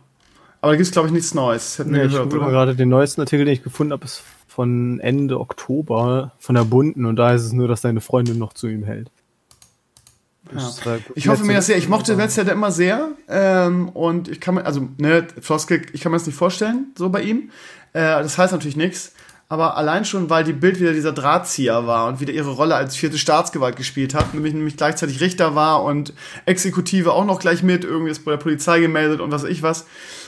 Aber da gibt es, glaube ich, nichts Neues. Hätten nee, ich oder? gerade den neuesten Artikel, den ich gefunden habe, ist von Ende Oktober von der Bunden und da ist es nur, dass deine Freundin noch zu ihm hält. Ja. Ich hoffe mir das sehr. Ich mochte Wetzler immer sehr. Ähm, und ich kann mir, also, ne, Floskel, ich kann mir das nicht vorstellen, so bei ihm. Äh, das heißt natürlich nichts. Aber allein schon, weil die Bild wieder dieser Drahtzieher war und wieder ihre Rolle als vierte Staatsgewalt gespielt hat, nämlich, nämlich gleichzeitig Richter war und Exekutive auch noch gleich mit, irgendwie ist bei der Polizei gemeldet und was weiß ich was,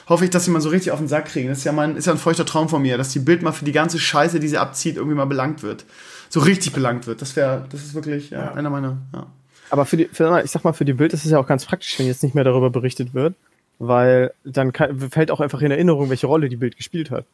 hoffe ich, dass sie mal so richtig auf den Sack kriegen. Das ist ja mein, ist ja ein feuchter Traum von mir, dass die Bild mal für die ganze Scheiße, die sie abzieht, irgendwie mal belangt wird. So richtig belangt wird. Das wäre, das ist wirklich ja, ja. einer meiner, ja. Aber für die, für, ich sag mal, für die Bild ist es ja auch ganz praktisch, wenn jetzt nicht mehr darüber berichtet wird, weil dann kann, fällt auch einfach in Erinnerung, welche Rolle die Bild gespielt hat.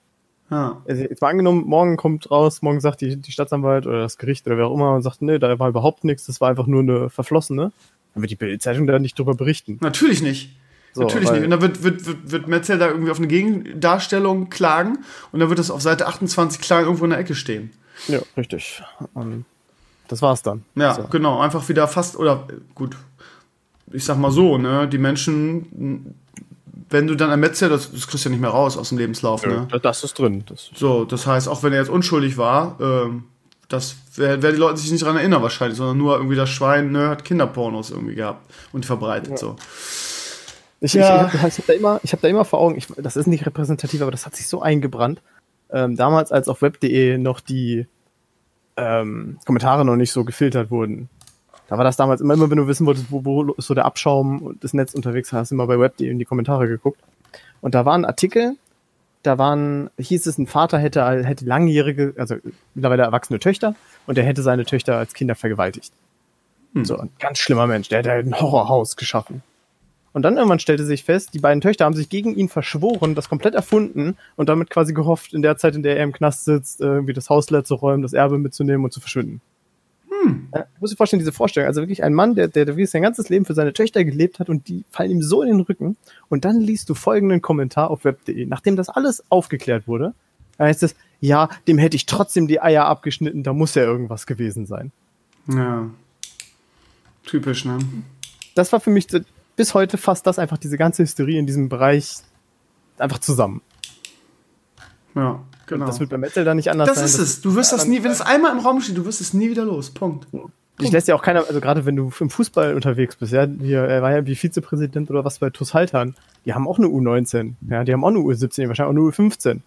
Ja. Also jetzt mal angenommen, morgen kommt raus, morgen sagt die, die Staatsanwalt oder das Gericht oder wer auch immer und sagt, nee, da war überhaupt nichts, das war einfach nur eine verflossene, dann wird die Bildzeitung da nicht drüber berichten. Natürlich nicht. So, Natürlich nicht. Und dann wird, wird, wird, wird Metzel da irgendwie auf eine Gegendarstellung klagen und dann wird das auf Seite 28 klar irgendwo in der Ecke stehen. Ja, richtig. Und das war's dann. Ja, so. genau. Einfach wieder fast, oder gut, ich sag mal so, ne, die Menschen, wenn du dann ermittelst, das, das kriegst du ja nicht mehr raus aus dem Lebenslauf, ja, ne? Das ist drin. Das so, das heißt, auch wenn er jetzt unschuldig war, ähm, das werden die Leute sich nicht daran erinnern wahrscheinlich, sondern nur irgendwie das Schwein ne, hat Kinderpornos irgendwie gehabt und verbreitet ja. so. Ich, ja. ich, ich habe hab da, immer, hab da immer vor Augen, ich, das ist nicht repräsentativ, aber das hat sich so eingebrannt. Ähm, damals, als auf web.de noch die ähm, Kommentare noch nicht so gefiltert wurden. Da war das damals immer, immer wenn du wissen wolltest, wo, wo ist so der Abschaum und das Netz unterwegs, hast du immer bei web.de in die Kommentare geguckt. Und da waren Artikel, da waren, hieß es, ein Vater hätte, hätte langjährige, also mittlerweile erwachsene Töchter und er hätte seine Töchter als Kinder vergewaltigt. Hm. So, ein ganz schlimmer Mensch, der hätte ein Horrorhaus geschaffen. Und dann irgendwann stellte sich fest, die beiden Töchter haben sich gegen ihn verschworen, das komplett erfunden und damit quasi gehofft, in der Zeit, in der er im Knast sitzt, irgendwie das Haus leer zu räumen, das Erbe mitzunehmen und zu verschwinden. Hm. Ja, du musst dir vorstellen, diese Vorstellung. Also wirklich ein Mann, der, der, der sein ganzes Leben für seine Töchter gelebt hat und die fallen ihm so in den Rücken. Und dann liest du folgenden Kommentar auf web.de. Nachdem das alles aufgeklärt wurde, heißt es, ja, dem hätte ich trotzdem die Eier abgeschnitten, da muss ja irgendwas gewesen sein. Ja. Typisch, ne? Das war für mich bis heute fast das einfach diese ganze Hysterie in diesem Bereich einfach zusammen. Ja, genau. das wird beim Metal dann nicht anders das sein. Ist das ist es. Du wirst das nie, wenn es einmal im Raum steht, du wirst es nie wieder los. Punkt. Ich lässt ja auch keiner, also gerade wenn du im Fußball unterwegs bist, ja, hier, er war ja wie Vizepräsident oder was bei TuS Haltern, die haben auch eine U19, ja, die haben auch eine U17, wahrscheinlich auch eine U15.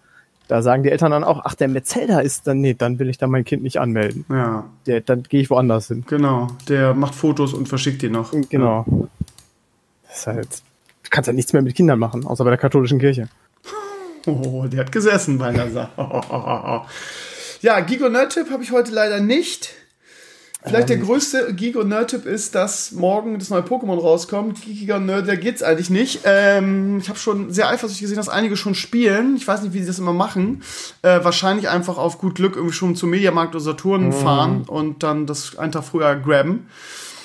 Da sagen die Eltern dann auch, ach, der Metzelda ist dann, nee, dann will ich da mein Kind nicht anmelden. Ja. Der, dann gehe ich woanders hin. Genau, der macht Fotos und verschickt die noch. Genau. Ja. Das ist halt, du kannst halt nichts mehr mit Kindern machen, außer bei der katholischen Kirche. Oh, der hat gesessen bei einer Sache. ja, Gigo Nerd-Tipp habe ich heute leider nicht. Vielleicht ähm. der größte Gigo Nerd-Tipp ist, dass morgen das neue Pokémon rauskommt. Giga Nerd, da geht's eigentlich nicht. Ähm, ich habe schon sehr eifersüchtig gesehen, dass einige schon spielen. Ich weiß nicht, wie sie das immer machen. Äh, wahrscheinlich einfach auf gut Glück irgendwie schon zum Mediamarkt oder Saturn mm. fahren und dann das einen Tag früher grabben.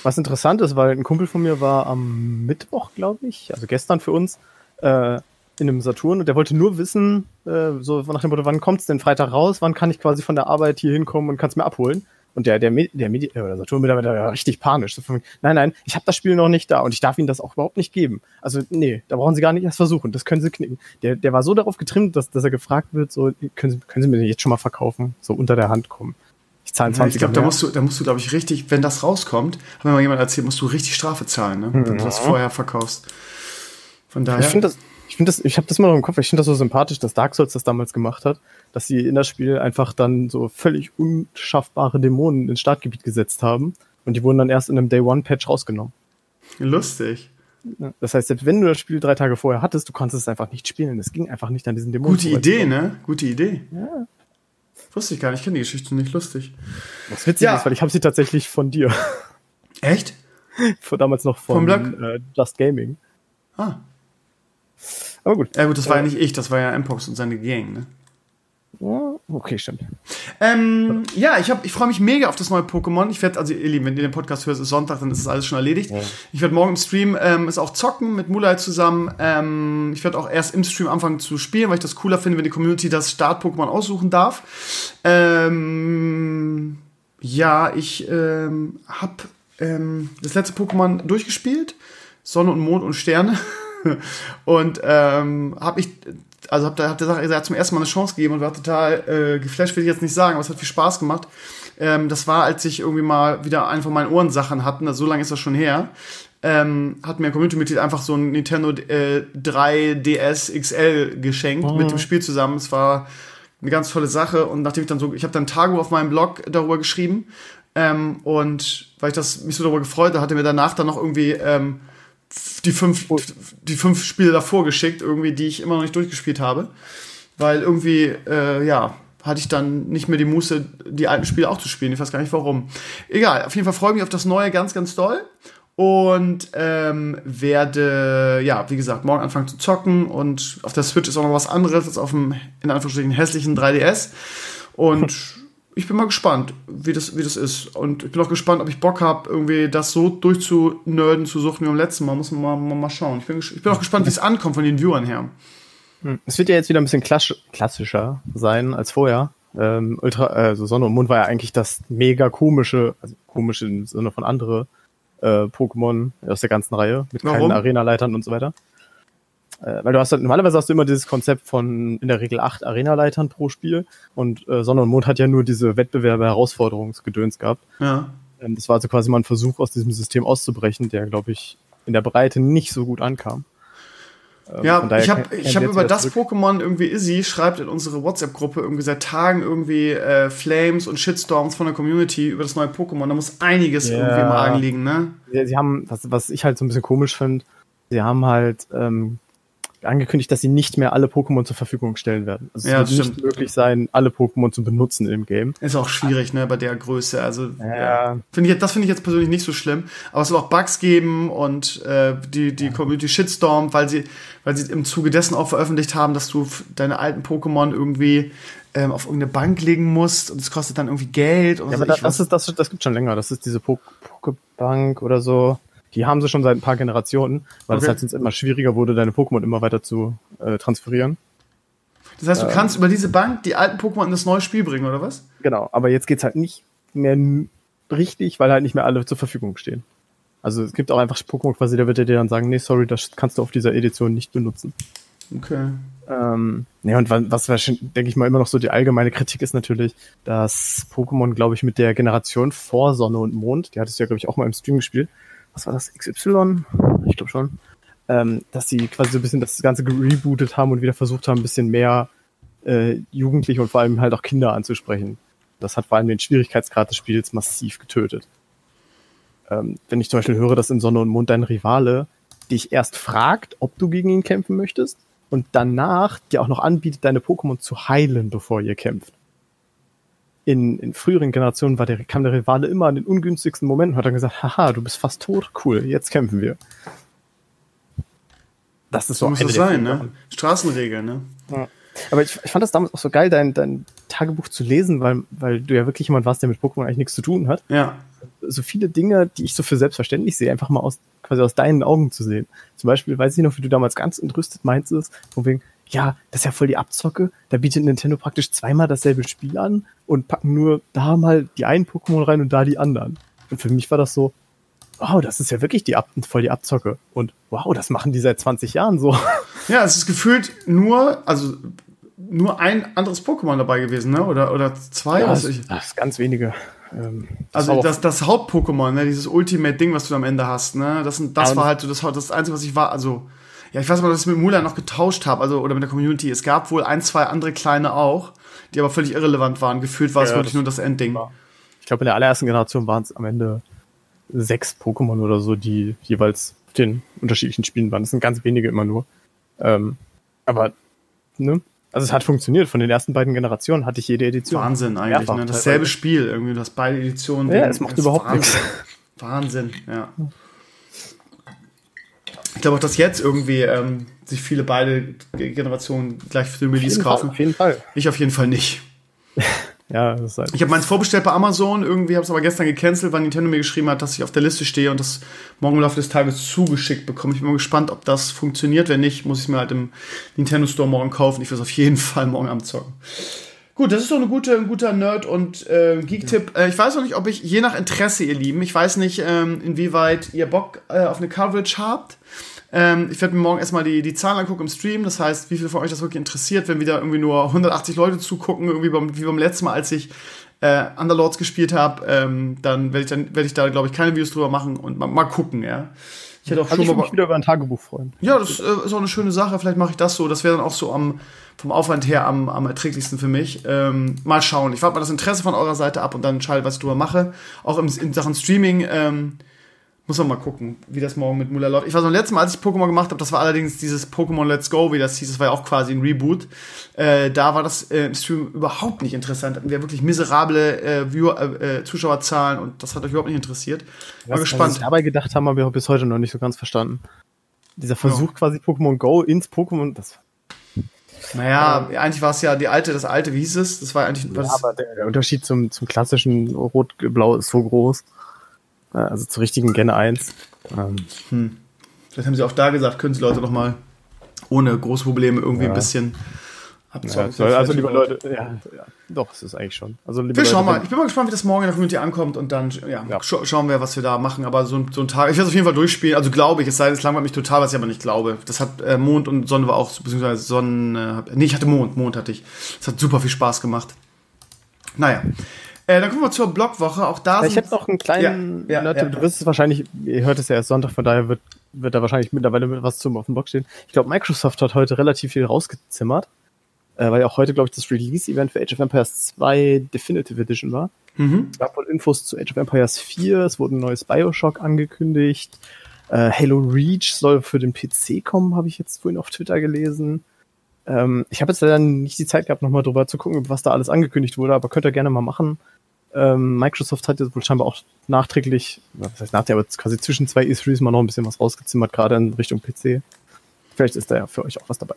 Was interessant ist, weil ein Kumpel von mir war am Mittwoch, glaube ich, also gestern für uns, äh, in einem Saturn und der wollte nur wissen, äh, so nach dem Motto, wann kommt's denn Freitag raus, wann kann ich quasi von der Arbeit hier hinkommen und kann's mir abholen. Und der, der, der, Medi äh, der Saturn-Mitarbeiter war richtig panisch. So von, nein, nein, ich habe das Spiel noch nicht da und ich darf Ihnen das auch überhaupt nicht geben. Also nee, da brauchen Sie gar nicht erst versuchen, das können Sie knicken. Der, der war so darauf getrimmt, dass, dass er gefragt wird, so, können Sie, können Sie mir jetzt schon mal verkaufen, so unter der Hand kommen. Ich zahle 20 ja, Ich glaube, da musst du, da musst du, glaube ich, richtig, wenn das rauskommt, hat mir mal jemand erzählt, musst du richtig Strafe zahlen, ne? wenn mhm. du das vorher verkaufst. Von daher. Ich finde das, ich finde das, ich habe das mal noch im Kopf, ich finde das so sympathisch, dass Dark Souls das damals gemacht hat, dass sie in das Spiel einfach dann so völlig unschaffbare Dämonen ins Startgebiet gesetzt haben und die wurden dann erst in einem Day One Patch rausgenommen. Lustig. Das heißt, selbst wenn du das Spiel drei Tage vorher hattest, du konntest es einfach nicht spielen. Es ging einfach nicht an diesen Dämonen. Gute Idee, ne? Gute Idee. Ja. Wusste ich gar nicht, ich kenne die Geschichte nicht lustig. Was witzig ja. ist, weil ich habe sie tatsächlich von dir. Echt? Von damals noch von, von äh, Just Gaming. Ah. Aber gut. Ja gut, das war ja nicht ich, das war ja Mpox und seine Gang, ne? Okay, stimmt. Ähm, ja, ich, ich freue mich mega auf das neue Pokémon. Ich werde, also ihr Lieben, wenn ihr den Podcast hört, ist Sonntag, dann ist das alles schon erledigt. Ja. Ich werde morgen im Stream ähm, es auch zocken mit Mulai zusammen. Ähm, ich werde auch erst im Stream anfangen zu spielen, weil ich das cooler finde, wenn die Community das Start-Pokémon aussuchen darf. Ähm, ja, ich ähm, habe ähm, das letzte Pokémon durchgespielt. Sonne und Mond und Sterne. und ähm, habe ich, also hab der Sache gesagt, zum ersten Mal eine Chance gegeben und war total äh, geflasht, will ich jetzt nicht sagen, aber es hat viel Spaß gemacht. Ähm, das war, als ich irgendwie mal wieder einen von meinen Ohrensachen hatten, also so lange ist das schon her, ähm, hat mir ein Community-Mitglied einfach so ein Nintendo äh, 3DS XL geschenkt oh. mit dem Spiel zusammen. Es war eine ganz tolle Sache und nachdem ich dann so, ich habe dann Tago auf meinem Blog darüber geschrieben ähm, und weil ich das mich so darüber gefreut habe, hatte mir danach dann noch irgendwie ähm, die fünf, die fünf Spiele davor geschickt, irgendwie, die ich immer noch nicht durchgespielt habe. Weil irgendwie, äh, ja, hatte ich dann nicht mehr die Muße, die alten Spiele auch zu spielen. Ich weiß gar nicht warum. Egal, auf jeden Fall freue ich mich auf das Neue ganz, ganz doll. Und ähm, werde, ja, wie gesagt, morgen anfangen zu zocken. Und auf der Switch ist auch noch was anderes als auf dem, in Anführungsstrichen, hässlichen 3DS. Und ich bin mal gespannt, wie das, wie das ist. Und ich bin auch gespannt, ob ich Bock habe, irgendwie das so durchzunörden, zu suchen wie beim letzten Mal. Muss man mal, mal, mal schauen. Ich bin, ich bin auch gespannt, wie es ankommt von den Viewern her. Hm. Es wird ja jetzt wieder ein bisschen klassischer sein als vorher. Ähm, Ultra, also Sonne und Mond war ja eigentlich das mega komische, also komische im Sinne von andere äh, Pokémon aus der ganzen Reihe mit Warum? keinen Arena-Leitern und so weiter. Äh, weil du hast halt, normalerweise hast du immer dieses Konzept von in der Regel acht Arena-Leitern pro Spiel und äh, Sonne und Mond hat ja nur diese Wettbewerbe Herausforderungsgedöns gehabt. Ja. Ähm, das war also quasi mal ein Versuch, aus diesem System auszubrechen, der, glaube ich, in der Breite nicht so gut ankam. Ähm, ja, ich habe ich hab über das. Pokémon irgendwie Izzy schreibt in unsere WhatsApp-Gruppe irgendwie seit Tagen irgendwie äh, Flames und Shitstorms von der Community über das neue Pokémon. Da muss einiges yeah. irgendwie im Argen liegen, ne? Ja, sie haben, was, was ich halt so ein bisschen komisch finde, sie haben halt ähm, angekündigt, dass sie nicht mehr alle Pokémon zur Verfügung stellen werden. Also ja, es wird nicht möglich sein, alle Pokémon zu benutzen im Game. Ist auch schwierig, ne, bei der Größe. Also ja. ja. Finde ich, das finde ich jetzt persönlich nicht so schlimm. Aber es soll auch Bugs geben und äh, die, die Community Shitstorm, weil sie, weil sie im Zuge dessen auch veröffentlicht haben, dass du deine alten Pokémon irgendwie ähm, auf irgendeine Bank legen musst und es kostet dann irgendwie Geld. Und ja, so aber das, das, ist, das, das gibt schon länger. Das ist diese Pokebank oder so. Die haben sie schon seit ein paar Generationen, weil okay. es halt sonst immer schwieriger wurde, deine Pokémon immer weiter zu äh, transferieren. Das heißt, du ähm, kannst über diese Bank die alten Pokémon in das neue Spiel bringen, oder was? Genau, aber jetzt geht's halt nicht mehr richtig, weil halt nicht mehr alle zur Verfügung stehen. Also es gibt auch einfach Pokémon quasi, da wird er dir dann sagen, nee, sorry, das kannst du auf dieser Edition nicht benutzen. Okay. Ähm, ja, und was, was denke ich mal, immer noch so die allgemeine Kritik ist natürlich, dass Pokémon, glaube ich, mit der Generation vor Sonne und Mond, die hattest du ja, glaube ich, auch mal im Stream gespielt, was war das, XY? Ich glaube schon. Ähm, dass sie quasi so ein bisschen das Ganze gerebootet haben und wieder versucht haben, ein bisschen mehr äh, Jugendliche und vor allem halt auch Kinder anzusprechen. Das hat vor allem den Schwierigkeitsgrad des Spiels massiv getötet. Ähm, wenn ich zum Beispiel höre, dass in Sonne und Mond dein Rivale dich erst fragt, ob du gegen ihn kämpfen möchtest und danach dir auch noch anbietet, deine Pokémon zu heilen, bevor ihr kämpft in, in früheren Generationen war der, kam der Rivale immer an den ungünstigsten Momenten und hat dann gesagt, haha, du bist fast tot, cool, jetzt kämpfen wir. Das ist so, so muss das sein, ne? Straßenregeln, ne? Ja. Aber ich, ich fand das damals auch so geil, dein, dein Tagebuch zu lesen, weil, weil du ja wirklich jemand warst, der mit Pokémon eigentlich nichts zu tun hat. Ja. so viele Dinge, die ich so für selbstverständlich sehe, einfach mal aus, quasi aus deinen Augen zu sehen. Zum Beispiel, weiß ich noch, wie du damals ganz entrüstet meintest, von wegen, ja, das ist ja voll die Abzocke, da bietet Nintendo praktisch zweimal dasselbe Spiel an und packen nur da mal die einen Pokémon rein und da die anderen. Und für mich war das so, wow, das ist ja wirklich die Ab voll die Abzocke. Und wow, das machen die seit 20 Jahren so. Ja, es ist gefühlt nur, also nur ein anderes Pokémon dabei gewesen, ne? Oder, oder zwei? Ja, was das, ich. das ist ganz wenige. Ähm, Also war auch- das, das Haupt-Pokémon, ne, dieses Ultimate-Ding, was du am Ende hast, ne, das, das war halt so das, das Einzige, was ich war, also, ja, ich weiß mal, dass ich mit Mula noch getauscht habe, also, oder mit der Community. Es gab wohl ein, zwei andere kleine auch, die aber völlig irrelevant waren. Gefühlt war es Ja, wirklich das nur das Endding. war- ich glaube, in der allerersten Generation waren es am Ende sechs Pokémon oder so, die jeweils den unterschiedlichen Spielen waren. Das sind ganz wenige immer nur. Ähm, aber, ne? Also es hat funktioniert. Von den ersten beiden Generationen hatte ich jede Edition. Wahnsinn eigentlich, Mehrfach ne? Dasselbe teilweise. Spiel irgendwie, du hast beide Editionen. Ja, es macht überhaupt Wahnsinn. nichts. Wahnsinn, ja. Ich glaube auch, dass jetzt irgendwie ähm, sich viele beide Ge- Generationen gleich für den Release kaufen. Auf jeden Fall. Ich auf jeden Fall nicht. Ja, das ist halt. Ich habe meins vorbestellt bei Amazon, irgendwie habe es aber gestern gecancelt, weil Nintendo mir geschrieben hat, dass ich auf der Liste stehe und das morgen im Laufe des Tages zugeschickt bekomme. Ich bin mal gespannt, ob das funktioniert. Wenn nicht, muss ich es mir halt im Nintendo Store morgen kaufen. Ich will es auf jeden Fall morgen Abend zocken. Gut, das ist doch eine gute, ein guter Nerd- und äh, Geek-Tipp. Äh, ich weiß noch nicht, ob ich, je nach Interesse, ihr Lieben, ich weiß nicht, ähm, inwieweit ihr Bock äh, auf eine Coverage habt. Ähm, ich werde mir morgen erstmal die, die Zahlen angucken im Stream. Das heißt, wie viele von euch das wirklich interessiert, wenn wieder irgendwie nur 180 Leute zugucken, irgendwie beim, wie beim letzten Mal, als ich äh, Underlords gespielt habe, ähm, dann werde ich, dann werd ich da, glaube ich, keine Videos drüber machen und mal, mal gucken, ja. Ich hätte auch Also ich schon würde mal. mich wieder über ein Tagebuch freuen. Ja, das äh, ist auch eine schöne Sache. Vielleicht mache ich das so. Das wäre dann auch so am, vom Aufwand her am, am erträglichsten für mich. Ähm, mal schauen. Ich warte mal das Interesse von eurer Seite ab und dann entscheide, was ich drüber mache. Auch im, in Sachen Streaming ähm, muss man mal gucken, wie das morgen mit Mula läuft. Ich weiß noch, letztes Mal, als ich Pokémon gemacht habe, das war allerdings dieses Pokémon Let's Go, wie das hieß. Das war ja auch quasi ein Reboot. Äh, da war das äh, im Stream überhaupt nicht interessant. Hatten wir wirklich miserable äh, Viewer, äh, äh, Zuschauerzahlen und das hat euch überhaupt nicht interessiert. Was, was gespannt. sie dabei gedacht haben, habe ich bis heute noch nicht so ganz verstanden. Dieser Versuch quasi Pokémon Go ins Pokémon, das Naja, eigentlich war es ja die alte, das alte, wie hieß es? Das war eigentlich. Ja, aber der, der Unterschied zum, zum klassischen Rot-Blau ist so groß. Äh, Also zur richtigen Gen 1. Ähm, Vielleicht haben sie auch da gesagt, können sie Leute noch mal ohne große Probleme irgendwie Ja. ein bisschen ja, abzocken. soll, also liebe Leute, ja, ja, doch, es ist eigentlich schon. Also liebe Wir Leute, schauen mal. Ich bin mal gespannt, wie das morgen in der Community ankommt und dann ja, Ja. scha schauen wir, was wir da machen. Aber so, ein- so ein Tag, ich werde es auf jeden Fall durchspielen. Also glaube ich, es sei denn, es langweilt mich total, was ich aber nicht glaube. Das hat äh, Mond und Sonne war auch, beziehungsweise Sonnen, äh, nee, ich hatte Mond, Mond hatte ich. Es hat super viel Spaß gemacht. Naja. Äh, dann kommen wir zur Blogwoche. Auch da Ich hätte noch einen kleinen Ja, ja, Nerd- ja. Du wirst es wahrscheinlich, ihr hört es ja erst Sonntag, von daher wird, wird da wahrscheinlich mittlerweile mit was zum auf dem Blog stehen. Ich glaube, Microsoft hat heute relativ viel rausgezimmert, äh, weil ja auch heute, glaube ich, das Release-Event für Age of Empires 2 Definitive Edition war. Mhm. Es gab wohl Infos zu Age of Empires 4, es wurde ein neues Bioshock angekündigt. Äh, Halo Reach soll für den PC kommen, habe ich jetzt vorhin auf Twitter gelesen. Ähm, ich habe jetzt leider nicht die Zeit gehabt, nochmal drüber zu gucken, was da alles angekündigt wurde, aber könnt ihr gerne mal machen. Ähm, Microsoft hat jetzt wohl scheinbar auch nachträglich, was heißt nachträglich, aber quasi zwischen zwei E3s mal noch ein bisschen was rausgezimmert, gerade in Richtung PC. Vielleicht ist da ja für euch auch was dabei.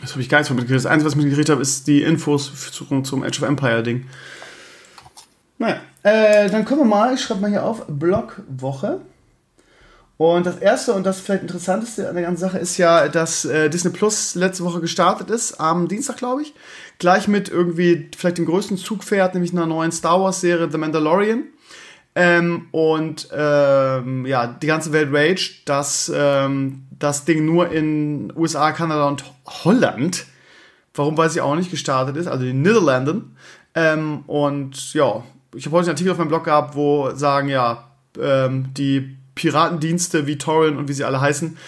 Das habe ich gar nicht von mitgekriegt. Das Einzige, was ich mitgekriegt habe, ist die Infos zum, zum Age of Empire Ding. Naja, äh, dann kommen wir mal, ich schreibe mal hier auf, Blogwoche. Und das erste und das vielleicht interessanteste an der ganzen Sache ist ja, dass äh, Disney Plus letzte Woche gestartet ist, am Dienstag, glaube ich. Gleich mit irgendwie vielleicht dem größten Zugpferd, nämlich einer neuen Star Wars-Serie, The Mandalorian. Ähm, und ähm, ja, die ganze Welt rage, dass ähm, das Ding nur in USA, Kanada und Holland, warum weiß ich auch nicht, gestartet ist, also in den Niederlanden. Ähm, und ja, ich habe heute einen Artikel auf meinem Blog gehabt, wo sagen, ja, ähm, die Piratendienste wie Torrent und wie sie alle heißen,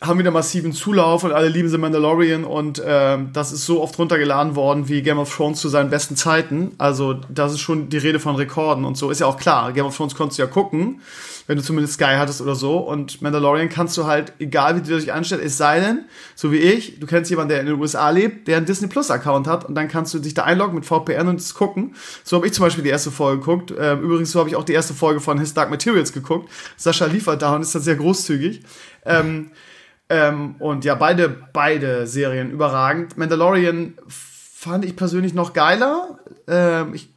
haben wieder massiven Zulauf und alle lieben The Mandalorian und ähm, das ist so oft runtergeladen worden wie Game of Thrones zu seinen besten Zeiten. Also das ist schon die Rede von Rekorden und so. Ist ja auch klar, Game of Thrones konntest du ja gucken, wenn du zumindest Sky hattest oder so. Und Mandalorian kannst du halt, egal wie du dich anstellst, es sei denn, so wie ich, du kennst jemanden, der in den USA lebt, der einen Disney Plus Account hat und dann kannst du dich da einloggen mit VPN und es gucken. So habe ich zum Beispiel die erste Folge geguckt. Ähm, übrigens, so habe ich auch die erste Folge von His Dark Materials geguckt. Sascha liefert da und ist da sehr großzügig. Ähm, ähm, und ja, beide, beide Serien überragend. Mandalorian fand ich persönlich noch geiler. Ähm, ich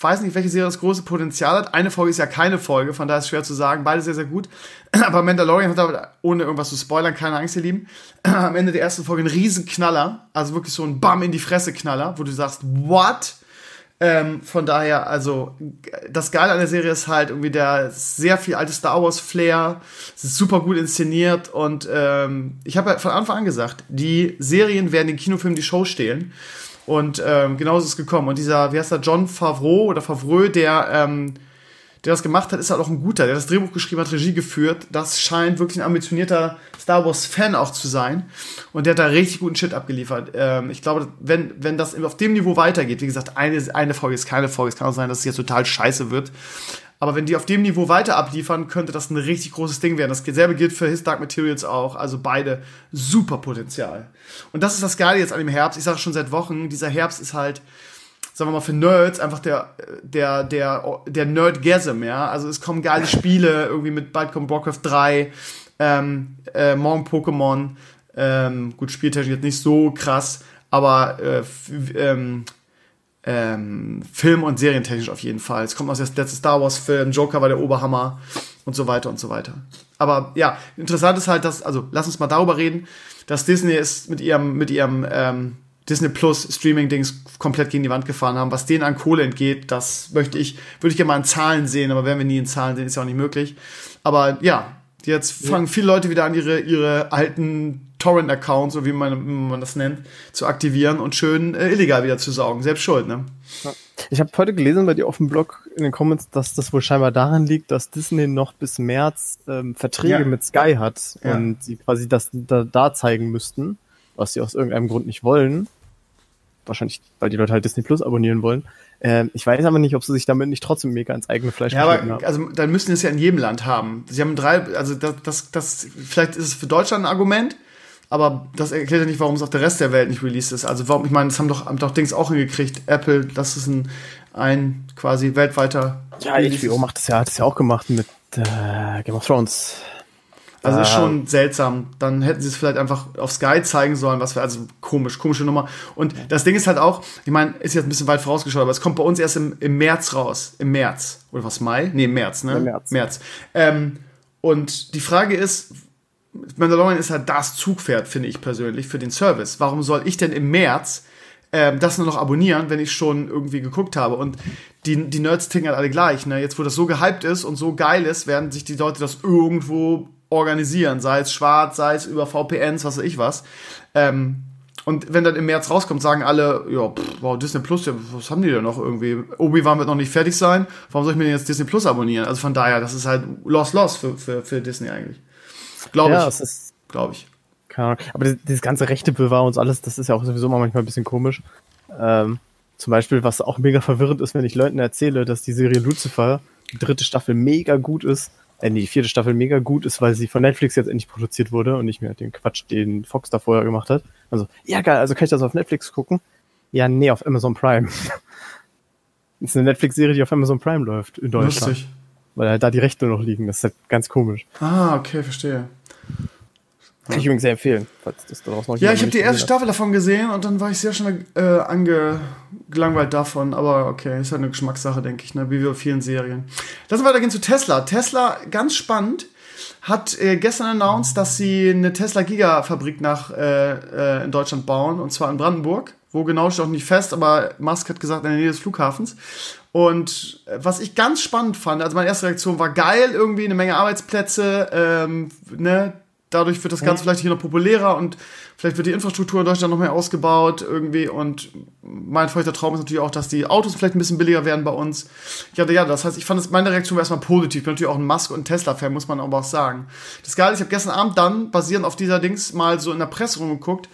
weiß nicht, welche Serie das große Potenzial hat. Eine Folge ist ja keine Folge, von daher ist es schwer zu sagen. Beide sehr, sehr gut. Aber Mandalorian hat aber, ohne irgendwas zu spoilern, keine Angst, ihr Lieben, am Ende der ersten Folge einen riesen Knaller. Also wirklich so ein Bam in die Fresse Knaller, wo du sagst, what? Ähm, von daher, also das Geile an der Serie ist halt irgendwie der sehr viel alte Star Wars Flair. Es ist super gut inszeniert und ähm, ich habe ja von Anfang an gesagt, die Serien werden den Kinofilmen die Show stehlen. Und ähm, genauso ist es gekommen. Und dieser, wie heißt der, John Favreau oder Favreau, der, ähm, der das gemacht hat, ist halt auch ein guter. Der das Drehbuch geschrieben hat, Regie geführt. Das scheint wirklich ein ambitionierter Star Wars-Fan auch zu sein. Und der hat da richtig guten Shit abgeliefert. Ähm, ich glaube, wenn, wenn das auf dem Niveau weitergeht, wie gesagt, eine, eine Folge ist keine Folge, es kann auch sein, dass es jetzt total scheiße wird. Aber wenn die auf dem Niveau weiter abliefern, könnte das ein richtig großes Ding werden. Dasselbe gilt für His Dark Materials auch. Also beide super Potenzial. Und das ist das Geile jetzt an dem Herbst. Ich sage schon seit Wochen, dieser Herbst ist halt, sagen wir mal, für Nerds einfach der, der, der, der Nerdgasm, ja. Also es kommen geile Spiele, irgendwie mit bald kommt Warcraft 3, ähm, äh, morgen Pokémon. Ähm, gut, spieltechnisch jetzt nicht so krass, aber äh, ähm, ähm, Film- und Serientechnisch auf jeden Fall. Es kommt aus der letzte Star Wars-Film, Joker war der Oberhammer und so weiter und so weiter. Aber ja, interessant ist halt, dass, also lass uns mal darüber reden, dass Disney es mit ihrem, mit ihrem ähm, Disney Plus Streaming-Dings komplett gegen die Wand gefahren haben. Was denen an Kohle entgeht, das möchte ich, würde ich gerne mal in Zahlen sehen, aber werden wir nie in Zahlen sehen, ist ja auch nicht möglich. Aber ja, jetzt fangen ja. viele Leute wieder an, ihre, ihre alten Torrent-Accounts, so wie man, man, das nennt, zu aktivieren und schön äh, illegal wieder zu saugen. Selbst schuld, ne? Ich habe heute gelesen bei dir auf dem Blog in den Comments, dass das wohl scheinbar daran liegt, dass Disney noch bis März ähm, Verträge ja. mit Sky hat ja. und sie quasi das da, da zeigen müssten, was sie aus irgendeinem Grund nicht wollen. Wahrscheinlich, weil die Leute halt Disney Plus abonnieren wollen. Ähm, ich weiß aber nicht, ob sie sich damit nicht trotzdem mega ins eigene Fleisch Ja, aber haben. also dann müssen sie es ja in jedem Land haben. Sie haben drei, also das, das, das, vielleicht ist es für Deutschland ein Argument, aber das erklärt ja nicht, warum es auf der Rest der Welt nicht released ist. Also warum, ich meine, das haben doch, haben doch Dings auch hingekriegt. Apple, das ist ein, ein quasi weltweiter. Ja, HBO macht das ja, hat das ja auch gemacht mit äh, Game of Thrones. Also äh, ist schon seltsam. Dann hätten sie es vielleicht einfach auf Sky zeigen sollen, was für, also komisch, komische Nummer. Und das Ding ist halt auch, ich meine, ist jetzt ein bisschen weit vorausgeschaut, aber es kommt bei uns erst im, im März raus. Im März. Oder was, Mai? Nee, im März, ne? Im März. März. Ähm, und die Frage ist, Mandalorian ist halt das Zugpferd, finde ich persönlich, für den Service. Warum soll ich denn im März ähm, das nur noch abonnieren, wenn ich schon irgendwie geguckt habe? Und die, die Nerds ticken halt alle gleich. Ne? Jetzt, wo das so gehypt ist und so geil ist, werden sich die Leute das irgendwo organisieren. Sei es schwarz, sei es über VPNs, was weiß ich was. Ähm, und wenn dann im März rauskommt, sagen alle, ja, pff, wow, Disney Plus, ja, was haben die denn noch irgendwie? Obi-Wan wird noch nicht fertig sein. Warum soll ich mir denn jetzt Disney Plus abonnieren? Also von daher, das ist halt lost-lost für, für, für Disney eigentlich. Glaube ja, ich. glaube ich. Keine Ahnung. Aber das, dieses ganze Rechte bewahren und alles, das ist ja auch sowieso manchmal ein bisschen komisch. Ähm, zum Beispiel, was auch mega verwirrend ist, wenn ich Leuten erzähle, dass die Serie Lucifer, die dritte Staffel, mega gut ist. Äh, die vierte Staffel mega gut ist, weil sie von Netflix jetzt endlich produziert wurde und nicht mehr den Quatsch, den Fox da vorher gemacht hat. Also, ja geil, also kann ich das auf Netflix gucken? Ja, nee, auf Amazon Prime. das ist eine Netflix-Serie, die auf Amazon Prime läuft in Deutschland. Lustig weil halt da die Rechte noch liegen. Das ist halt ganz komisch. Ah, okay, verstehe. Kann ich übrigens sehr empfehlen, falls das daraus noch Ja, ich habe die erste Staffel davon gesehen und dann war ich sehr schnell äh, angelangweilt davon. Aber okay, ist halt eine Geschmackssache, denke ich, ne? wie wir vielen Serien. Lass uns weitergehen zu Tesla. Tesla, ganz spannend, hat äh, gestern announced, dass sie eine Tesla Gigafabrik nach äh, äh, in Deutschland bauen und zwar in Brandenburg. Wo genau steht auch nicht fest, aber Musk hat gesagt in der Nähe des Flughafens. Und äh, was ich ganz spannend fand, also meine erste Reaktion war geil, irgendwie eine Menge Arbeitsplätze, ähm, ne, dadurch wird das Ganze vielleicht hier noch populärer und vielleicht wird die Infrastruktur in Deutschland noch mehr ausgebaut irgendwie und mein feuchter Traum ist natürlich auch, dass die Autos vielleicht ein bisschen billiger werden bei uns. Ja, ja, das heißt, ich fand es, meine Reaktion war erstmal positiv. Ich bin natürlich auch ein Musk- und Tesla-Fan, muss man aber auch sagen. Das Geile ist, ich habe gestern Abend dann, basierend auf dieser Dings, mal so in der Presse rumgeguckt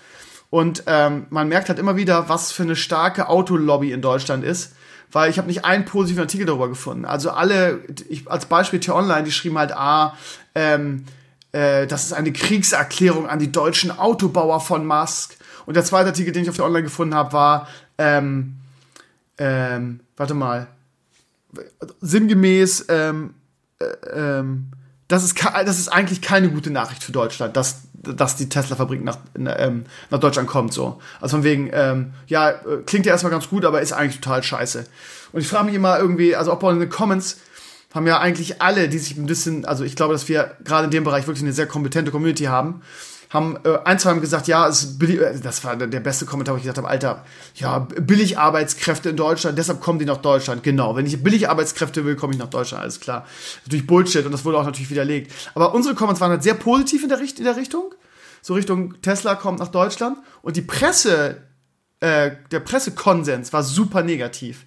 und ähm, man merkt halt immer wieder, was für eine starke Autolobby in Deutschland ist weil ich habe nicht einen positiven Artikel darüber gefunden. Also alle, ich, als Beispiel T-Online, die schrieben halt, ah, ähm, äh, das ist eine Kriegserklärung an die deutschen Autobauer von Musk. Und der zweite Artikel, den ich auf T-Online gefunden habe, war, ähm, ähm, warte mal, sinngemäß, ähm, äh, ähm, das ist, das ist eigentlich keine gute Nachricht für Deutschland, dass dass die Tesla-Fabrik nach, ähm, nach Deutschland kommt. So. Also von wegen, ähm, ja, äh, klingt ja erstmal ganz gut, aber ist eigentlich total scheiße. Und ich frage mich immer irgendwie, also auch bei den Comments haben ja eigentlich alle, die sich ein bisschen, also ich glaube, dass wir gerade in dem Bereich wirklich eine sehr kompetente Community haben haben äh, ein, zwei haben gesagt, ja, es äh, das war der beste Kommentar, wo ich gesagt habe, Alter, ja, billig Arbeitskräfte in Deutschland, deshalb kommen die nach Deutschland. Genau, wenn ich billig Arbeitskräfte will, komme ich nach Deutschland, alles klar. Natürlich Bullshit und das wurde auch natürlich widerlegt. Aber unsere Comments waren halt sehr positiv in der, in der Richtung. So Richtung Tesla kommt nach Deutschland und die Presse, äh, der Pressekonsens war super negativ.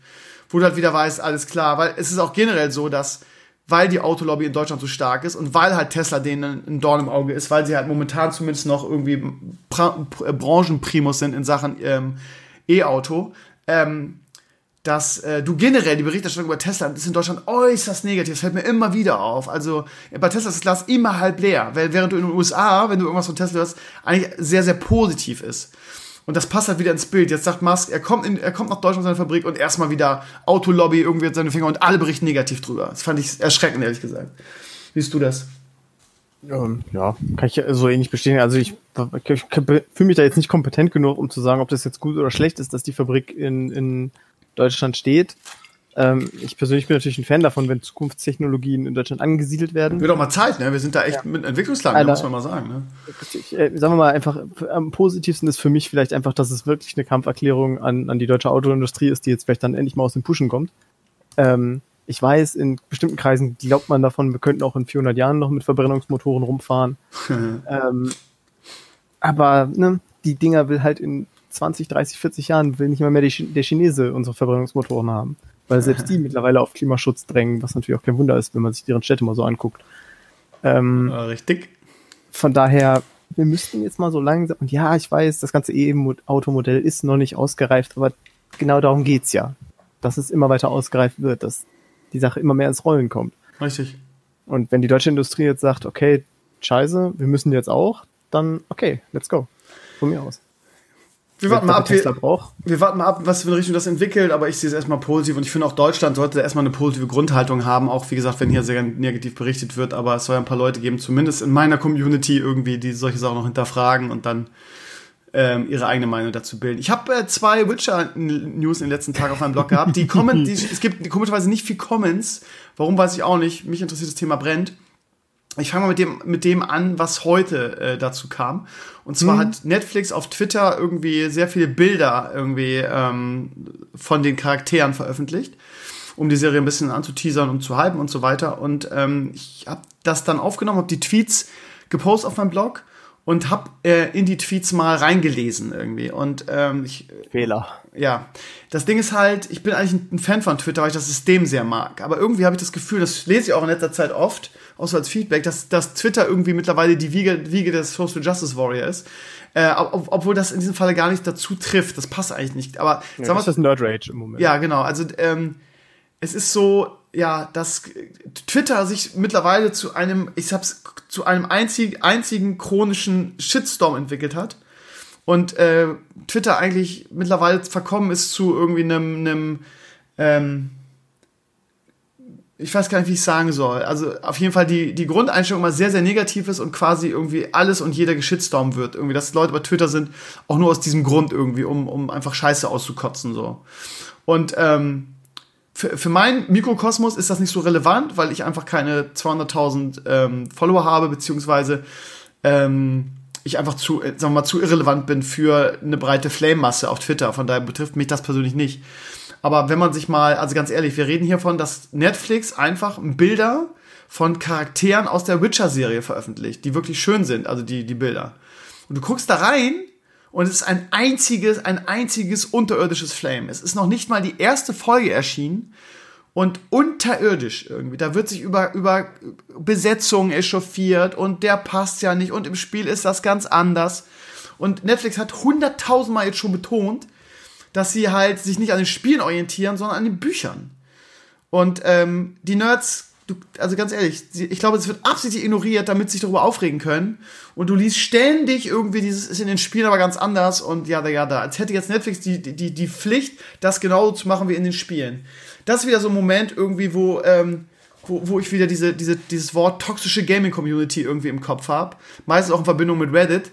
Wo du halt wieder weißt, alles klar, weil es ist auch generell so, dass weil die Autolobby in Deutschland so stark ist und weil halt Tesla denen ein Dorn im Auge ist, weil sie halt momentan zumindest noch irgendwie Bra äh, Branchenprimus sind in Sachen ähm, E-Auto, ähm, dass äh, du generell die Berichterstattung über Tesla ist in Deutschland äußerst negativ. Das fällt mir immer wieder auf. Also bei Tesla ist das Glas immer halb leer, weil während du in den USA, wenn du irgendwas von Tesla hörst, eigentlich sehr, sehr positiv ist. Und das passt halt wieder ins Bild. Jetzt sagt Musk, er kommt, in, er kommt nach Deutschland in seine Fabrik und erstmal wieder Autolobby irgendwie hat seine Finger und alle berichten negativ drüber. Das fand ich erschreckend, ehrlich gesagt. Wie siehst du das? Ähm, ja, kann ich so ähnlich bestätigen. Also ich, ich fühle mich da jetzt nicht kompetent genug, um zu sagen, ob das jetzt gut oder schlecht ist, dass die Fabrik in, in Deutschland steht. Ähm, ich persönlich bin natürlich ein Fan davon, wenn Zukunftstechnologien in Deutschland angesiedelt werden. Wird auch mal Zeit, ne? Wir sind da echt ja. mit Entwicklungsland, Alter, muss man mal sagen. Ne? Ich, äh, sagen wir mal einfach, am positivsten ist für mich vielleicht einfach, dass es wirklich eine Kampferklärung an, an die deutsche Autoindustrie ist, die jetzt vielleicht dann endlich mal aus dem Pushen kommt. Ähm, ich weiß, in bestimmten Kreisen glaubt man davon, wir könnten auch in 400 Jahren noch mit Verbrennungsmotoren rumfahren. ähm, aber ne, die Dinger will halt in 20, 30, 40 Jahren will nicht mal mehr die, der Chinese unsere Verbrennungsmotoren haben weil selbst die mittlerweile auf Klimaschutz drängen, was natürlich auch kein Wunder ist, wenn man sich deren Städte mal so anguckt. Ähm, ja, richtig. Von daher, wir müssten jetzt mal so langsam, und ja, ich weiß, das ganze E-Automodell ist noch nicht ausgereift, aber genau darum geht's ja. Dass es immer weiter ausgereift wird, dass die Sache immer mehr ins Rollen kommt. Richtig. Und wenn die deutsche Industrie jetzt sagt, okay, scheiße, wir müssen jetzt auch, dann okay, let's go. Von mir aus wir warten mal ab, wir, wir, warten mal ab, was für eine Richtung das entwickelt, aber ich sehe es erstmal positiv und ich finde auch Deutschland sollte erstmal eine positive Grundhaltung haben, auch wie gesagt, wenn hier sehr negativ berichtet wird, aber es soll ja ein paar Leute geben, zumindest in meiner Community irgendwie, die solche Sachen noch hinterfragen und dann ähm, ihre eigene Meinung dazu bilden. Ich habe äh, zwei Witcher-News in den letzten Tagen auf meinem Blog gehabt. Die kommen, die, es gibt komischerweise nicht viel Comments. Warum weiß ich auch nicht. Mich interessiert das Thema brennt. Ich fange mal mit dem, mit dem an, was heute äh, dazu kam. Und zwar mhm. hat Netflix auf Twitter irgendwie sehr viele Bilder irgendwie ähm, von den Charakteren veröffentlicht, um die Serie ein bisschen anzuteasern und zu hypen und so weiter. Und ähm, ich habe das dann aufgenommen, habe die Tweets gepostet auf meinem Blog und habe äh, in die Tweets mal reingelesen irgendwie. Und ähm, ich, Fehler. Ja, das Ding ist halt, ich bin eigentlich ein Fan von Twitter, weil ich das System sehr mag. Aber irgendwie habe ich das Gefühl, das lese ich auch in letzter Zeit oft, auch so als Feedback, dass, dass Twitter irgendwie mittlerweile die Wiege, Wiege des Social Justice Warrior ist. Äh, ob, obwohl das in diesem Falle gar nicht dazu trifft. Das passt eigentlich nicht. Aber ja, sag mal, das ist Nerd Rage im Moment. Ja, genau. Also ähm, es ist so, ja, dass Twitter sich mittlerweile zu einem, ich hab's, zu einem einzig, einzigen chronischen Shitstorm entwickelt hat. Und äh, Twitter eigentlich mittlerweile verkommen ist zu irgendwie einem, einem ähm, ich weiß gar nicht, wie ich sagen soll. Also auf jeden Fall die, die Grundeinstellung immer sehr, sehr negativ ist und quasi irgendwie alles und jeder geschitstorm wird. Irgendwie, dass Leute bei Twitter sind, auch nur aus diesem Grund irgendwie, um, um einfach Scheiße auszukotzen. so. Und ähm, für, für meinen Mikrokosmos ist das nicht so relevant, weil ich einfach keine 200.000 ähm, Follower habe, beziehungsweise ähm, ich einfach zu, äh, sagen wir mal, zu irrelevant bin für eine breite Flame-Masse auf Twitter. Von daher betrifft mich das persönlich nicht. Aber wenn man sich mal, also ganz ehrlich, wir reden hiervon, dass Netflix einfach Bilder von Charakteren aus der Witcher-Serie veröffentlicht, die wirklich schön sind, also die, die Bilder. Und du guckst da rein und es ist ein einziges, ein einziges unterirdisches Flame. Es ist noch nicht mal die erste Folge erschienen und unterirdisch irgendwie. Da wird sich über, über Besetzungen echauffiert und der passt ja nicht und im Spiel ist das ganz anders. Und Netflix hat hunderttausendmal jetzt schon betont, dass sie halt sich nicht an den Spielen orientieren, sondern an den Büchern. Und ähm, die Nerds, du, also ganz ehrlich, ich glaube, es wird absichtlich ignoriert, damit sie sich darüber aufregen können. Und du liest ständig irgendwie dieses ist in den Spielen aber ganz anders und ja, da, ja, da. Als hätte jetzt Netflix die, die, die Pflicht, das genauso zu machen wie in den Spielen. Das ist wieder so ein Moment irgendwie, wo, ähm, wo, wo ich wieder diese, diese, dieses Wort toxische Gaming-Community irgendwie im Kopf habe. Meistens auch in Verbindung mit Reddit.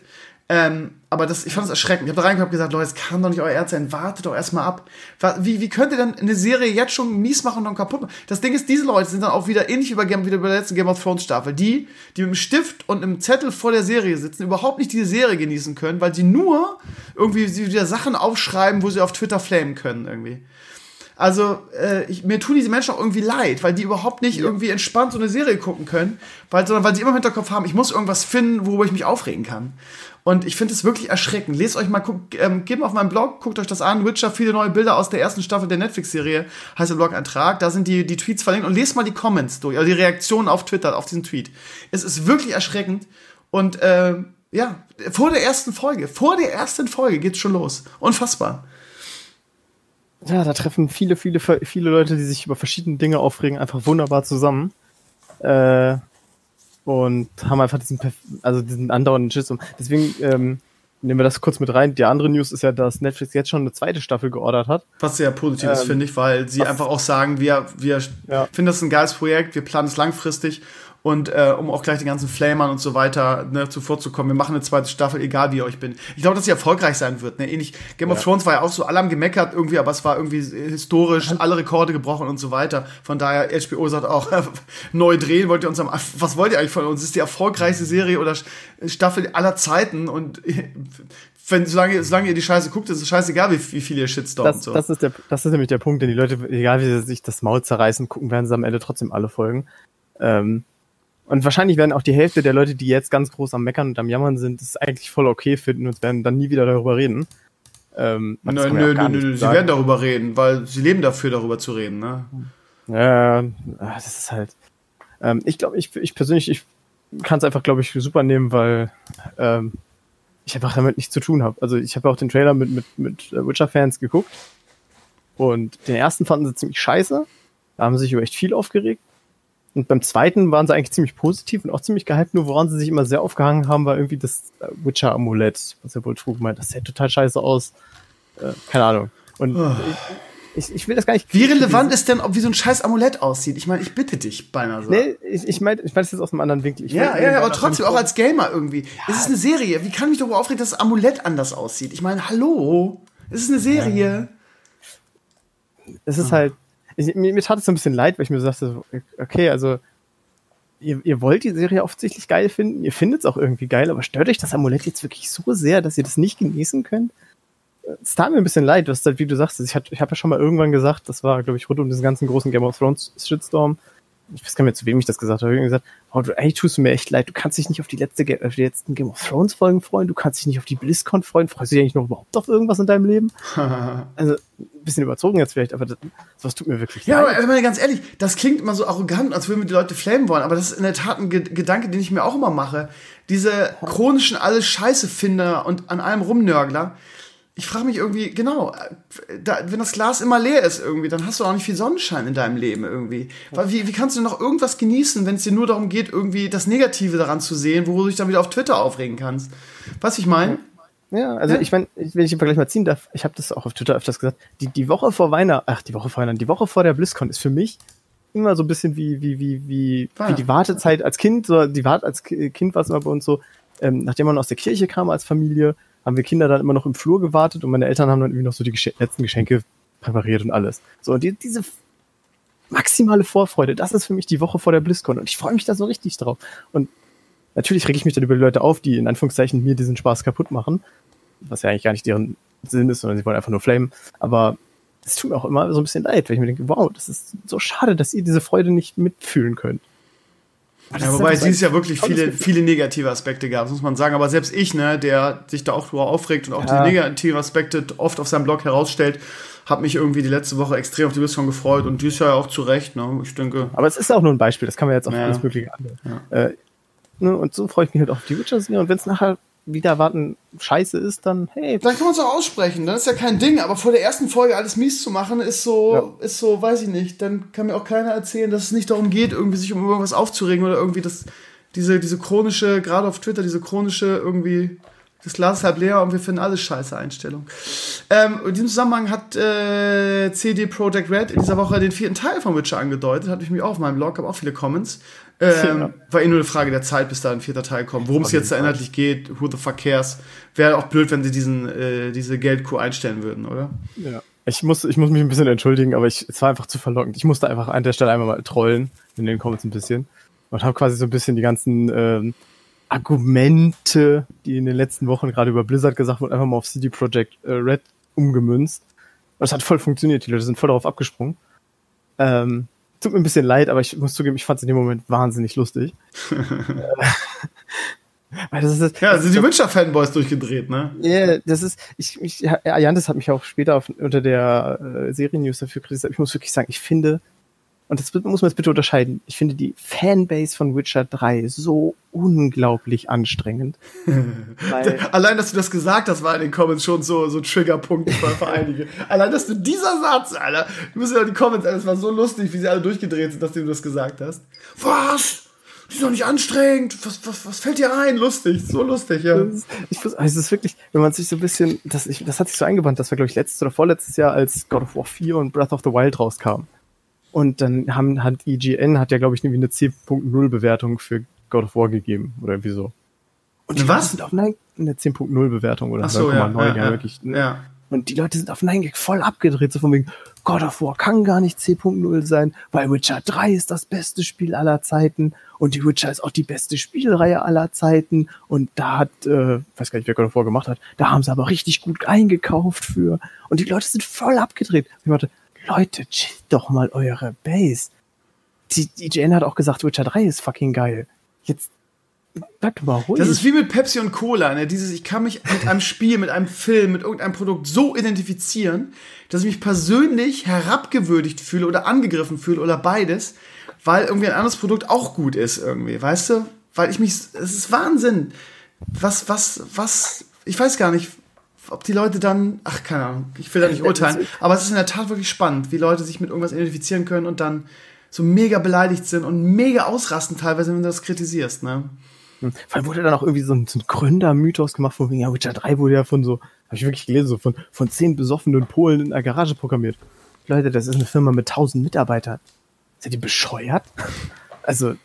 Ähm, aber das, ich fand das erschreckend. Ich habe da reingekommen und gesagt, Leute, es kann doch nicht euer Ernst sein. Wartet doch erstmal ab. Wie, wie könnt ihr denn eine Serie jetzt schon mies machen und dann kaputt machen? Das Ding ist, diese Leute sind dann auch wieder ähnlich über, wie bei der letzten Game of Thrones Staffel. Die, die mit dem Stift und einem Zettel vor der Serie sitzen, überhaupt nicht diese Serie genießen können, weil sie nur irgendwie wieder Sachen aufschreiben, wo sie auf Twitter flamen können irgendwie. Also, äh, ich, mir tun diese Menschen auch irgendwie leid, weil die überhaupt nicht ja. irgendwie entspannt so eine Serie gucken können, weil, sondern weil sie immer im Hinterkopf haben, ich muss irgendwas finden, worüber ich mich aufregen kann. Und ich finde es wirklich erschreckend. Lest euch mal, guckt, ähm, geht mal auf meinen Blog, guckt euch das an. Witcher, viele neue Bilder aus der ersten Staffel der Netflix-Serie, heißt der Blog-Eintrag. Da sind die, die Tweets verlinkt und lest mal die Comments durch, also die Reaktionen auf Twitter, auf diesen Tweet. Es ist wirklich erschreckend. Und äh, ja, vor der ersten Folge, vor der ersten Folge geht's schon los. Unfassbar. Ja, da treffen viele, viele, viele Leute, die sich über verschiedene Dinge aufregen, einfach wunderbar zusammen. Äh, und haben einfach diesen, also diesen andauernden Shitstorm. Deswegen ähm, nehmen wir das kurz mit rein. Die andere News ist ja, dass Netflix jetzt schon eine zweite Staffel geordert hat. Was sehr positiv ist, ähm, finde ich, weil sie einfach auch sagen, wir, wir ja. finden das ein geiles Projekt, wir planen es langfristig und äh, um auch gleich den ganzen Flamern und so weiter ne, zuvorzukommen, wir machen eine zweite Staffel, egal wie ihr euch bin. Ich glaube, dass sie erfolgreich sein wird. Ne? Ähnlich, Game ja. of Thrones war ja auch so, alle haben gemeckert irgendwie, aber es war irgendwie historisch, alle Rekorde gebrochen und so weiter. Von daher, HBO sagt auch, neu drehen, wollt ihr uns am, was wollt ihr eigentlich von uns? Ist die erfolgreichste Serie oder Staffel aller Zeiten und wenn, solange, solange ihr die Scheiße guckt, ist es scheißegal, wie, wie viel ihr Shitstormt. Das, so. das, ist der, das ist nämlich der Punkt, denn die Leute, egal wie sie sich das Maul zerreißen, gucken werden sie am Ende trotzdem alle Folgen. Ähm, und wahrscheinlich werden auch die Hälfte der Leute, die jetzt ganz groß am Meckern und am Jammern sind, es eigentlich voll okay finden und werden dann nie wieder darüber reden. Ähm, nö, nö, nö, nö, sie werden darüber reden, weil sie leben dafür, darüber zu reden, ne? Ja, ah, das ist halt. Ähm, ich glaube, ich, ich persönlich, ich kann es einfach, glaube ich, super nehmen, weil ähm, ich einfach damit nichts zu tun habe. Also ich habe auch den Trailer mit, mit, mit Witcher-Fans geguckt und den ersten fanden sie ziemlich scheiße. Da haben sie sich über echt viel aufgeregt. Und beim zweiten waren sie eigentlich ziemlich positiv und auch ziemlich gehypt, nur woran sie sich immer sehr aufgehangen haben, war irgendwie das äh, Witcher-Amulett, was er wohl trug. Meint, das sieht total scheiße aus. Äh, keine Ahnung. Und oh. ich, ich, will das gar nicht. Wie relevant ist denn, ob wie so ein scheiß Amulett aussieht? Ich meine, ich bitte dich beinahe so. Nee, ich, ich meine ich mein das jetzt aus einem anderen Winkel. Ich ja, ja, ja, aber trotzdem, auch als Gamer irgendwie. Ja. Es ist eine Serie. Wie kann ich mich darüber aufregen, dass das Amulett anders aussieht? Ich meine, hallo? Es ist eine Serie. Es ist halt, ich, mir, mir tat es so ein bisschen leid, weil ich mir so dachte, okay, also ihr, ihr wollt die Serie offensichtlich geil finden, ihr findet es auch irgendwie geil, aber stört euch das Amulett jetzt wirklich so sehr, dass ihr das nicht genießen könnt? Es tat mir ein bisschen leid, was halt, wie du sagst, ich, hat, ich habe ja schon mal irgendwann gesagt, das war, glaube ich, rund um diesen ganzen großen Game of Thrones Shitstorm, ich weiß gar nicht mehr, zu wem ich das gesagt habe, ich habe gesagt, oh, du, ey, tust du mir echt leid, du kannst dich nicht auf die, letzte, auf die letzten Game of Thrones Folgen freuen, du kannst dich nicht auf die BlizzCon freuen, freust du dich eigentlich noch überhaupt auf irgendwas in deinem Leben? also, ein bisschen überzogen jetzt vielleicht, aber das, sowas tut mir wirklich ja, leid. Ja, aber meine, ganz ehrlich, das klingt immer so arrogant, als würden wir die Leute flamen wollen, aber das ist in der Tat ein Ge Gedanke, den ich mir auch immer mache. Diese chronischen alles Scheiße-Finder und an allem Rumnörgler, ich frage mich irgendwie, genau, da, wenn das Glas immer leer ist irgendwie, dann hast du auch nicht viel Sonnenschein in deinem Leben irgendwie. Weil wie, wie kannst du noch irgendwas genießen, wenn es dir nur darum geht, irgendwie das Negative daran zu sehen, wo du dich dann wieder auf Twitter aufregen kannst? Was ich meine? Ja, also ja. ich meine, wenn ich den Vergleich mal ziehen darf, ich habe das auch auf Twitter öfters gesagt, die, die Woche vor Weihnachten, ach, die Woche vor Weihnachten, die Woche vor der BlizzCon ist für mich immer so ein bisschen wie, wie, wie, wie, ah. wie die Wartezeit als Kind, so die Wart als Kind war es immer bei uns so, ähm, nachdem man aus der Kirche kam als Familie, haben wir Kinder dann immer noch im Flur gewartet und meine Eltern haben dann irgendwie noch so die Geschen letzten Geschenke präpariert und alles. So, und die, diese maximale Vorfreude, das ist für mich die Woche vor der BlizzCon und ich freue mich da so richtig drauf. Und natürlich reg ich mich dann über die Leute auf, die in Anführungszeichen mir diesen Spaß kaputt machen, was ja eigentlich gar nicht deren Sinn ist, sondern sie wollen einfach nur flamen. Aber es tut mir auch immer so ein bisschen leid, weil ich mir denke, wow, das ist so schade, dass ihr diese Freude nicht mitfühlen könnt. Ja, wobei es dieses Jahr wirklich viele, viele negative Aspekte gab, muss man sagen. Aber selbst ich, ne, der sich da auch drüber aufregt und auch ja. die negativen Aspekte oft auf seinem Blog herausstellt, habe mich irgendwie die letzte Woche extrem auf die BlizzCon gefreut und dieses Jahr auch zu Recht, ne, ich denke. Aber es ist auch nur ein Beispiel, das kann man jetzt auf ja. alles Mögliche anwenden. Ja. Äh, ne, und so freue ich mich halt auf die Witcher-Serie und wenn es nachher wieder erwarten scheiße ist, dann hey. Dann kann man es auch aussprechen, dann ist ja kein Ding, aber vor der ersten Folge alles mies zu machen, ist so, ja. ist so, weiß ich nicht, dann kann mir auch keiner erzählen, dass es nicht darum geht, irgendwie sich um irgendwas aufzuregen oder irgendwie das, diese, diese chronische, gerade auf Twitter, diese chronische irgendwie, Das Glas ist halb leer und wir finden alles scheiße Einstellung. Ähm, in diesem Zusammenhang hat äh, CD Projekt Red in dieser Woche den vierten Teil von Witcher angedeutet. Hatte ich mich auch auf meinem Blog, habe auch viele Comments. Ähm, ja. War eh nur eine Frage der Zeit, bis da ein vierter Teil kommt. Worum es jetzt da inhaltlich geht, who the fuck cares. Wäre auch blöd, wenn sie diesen, äh, diese Geldkuh einstellen würden, oder? Ja. Ich muss, ich muss mich ein bisschen entschuldigen, aber ich, es war einfach zu verlockend. Ich musste einfach an der Stelle einmal mal trollen in den Comments ein bisschen und habe quasi so ein bisschen die ganzen ähm, Argumente, die in den letzten Wochen gerade über Blizzard gesagt wurden, einfach mal auf CD Projekt äh, Red umgemünzt. Das hat voll funktioniert, die Leute sind voll darauf abgesprungen. Ähm, tut mir ein bisschen leid, aber ich muss zugeben, ich fand es in dem Moment wahnsinnig lustig. Weil das ist das, ja, sind die Witcher-Fanboys durchgedreht, ne? Ja, yeah, das ist, ich, ich, Ayantis hat mich auch später auf, unter der äh, Serien-News dafür kritisiert. Ich muss wirklich sagen, ich finde, und das muss man jetzt bitte unterscheiden, ich finde die Fanbase von Witcher 3 so unglaublich anstrengend. Allein, dass du das gesagt hast, war in den Comments schon so, so Triggerpunkt für einige. Allein, dass du dieser Satz, Alter, du musst ja die Comments, Alter, das war so lustig, wie sie alle durchgedreht sind, dass du das gesagt hast. Was? Die ist doch nicht anstrengend. Was, was, was fällt dir ein? Lustig, so lustig, ja. Ich also es ist wirklich, wenn man sich so ein bisschen, das, ich, das hat sich so eingebannt, das war, glaube ich, letztes oder vorletztes Jahr, als God of War 4 und Breath of the Wild rauskam. Und dann haben, hat IGN, hat ja, glaube ich, irgendwie eine 10.0 Bewertung für God of War gegeben, oder irgendwie so. Und was? Sind auf eine 10.0 Bewertung oder so, 9,9, ja, ja, ja, wirklich. Ja. Und die Leute sind auf 9 voll abgedreht, so von wegen, God of War kann gar nicht C.0 sein, weil Witcher 3 ist das beste Spiel aller Zeiten und die Witcher ist auch die beste Spielreihe aller Zeiten und da hat, äh, weiß gar nicht, wer God of War gemacht hat, da haben sie aber richtig gut eingekauft für und die Leute sind voll abgedreht. Ich dachte, Leute, chillt doch mal eure Base. Die, die hat auch gesagt, Witcher 3 ist fucking geil. Jetzt Bleib mal ruhig. Das ist wie mit Pepsi und Cola, ne? Dieses, ich kann mich mit einem Spiel, mit einem Film, mit irgendeinem Produkt so identifizieren, dass ich mich persönlich herabgewürdigt fühle oder angegriffen fühle oder beides, weil irgendwie ein anderes Produkt auch gut ist irgendwie, weißt du? Weil ich mich, es ist Wahnsinn. Was, was, was, ich weiß gar nicht, ob die Leute dann, ach, keine Ahnung, ich will da nicht urteilen, aber es ist in der Tat wirklich spannend, wie Leute sich mit irgendwas identifizieren können und dann so mega beleidigt sind und mega ausrasten teilweise, wenn du das kritisierst, ne? Vor allem wurde dann auch irgendwie so ein, so ein Gründermythos gemacht, von wegen, ja, Witcher 3 wurde ja von so, habe ich wirklich gelesen, so von, von zehn besoffenen Polen in der Garage programmiert. Leute, das ist eine Firma mit tausend Mitarbeitern. Seid ihr bescheuert? Also?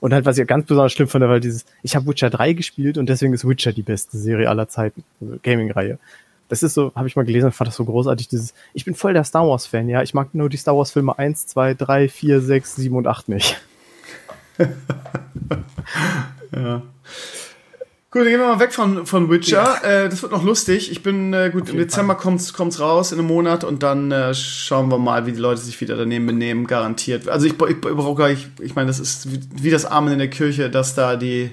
Und halt, was ich ganz besonders schlimm fand, war dieses, ich habe Witcher 3 gespielt und deswegen ist Witcher die beste Serie aller Zeiten, also Gaming-Reihe. Das ist so, habe ich mal gelesen und fand das so großartig, dieses, ich bin voll der Star Wars-Fan, ja, ich mag nur die Star Wars-Filme 1, 2, 3, 4, 6, 7 und 8 nicht. ja. Gut, dann gehen wir mal weg von, von Witcher. Ja. Äh, das wird noch lustig. Ich bin, äh, gut, im Dezember kommt's, kommt's raus in einem Monat und dann äh, schauen wir mal, wie die Leute sich wieder daneben benehmen, garantiert. Also ich, ich brauche gar nicht, ich meine, das ist wie, wie, das Amen in der Kirche, dass da die,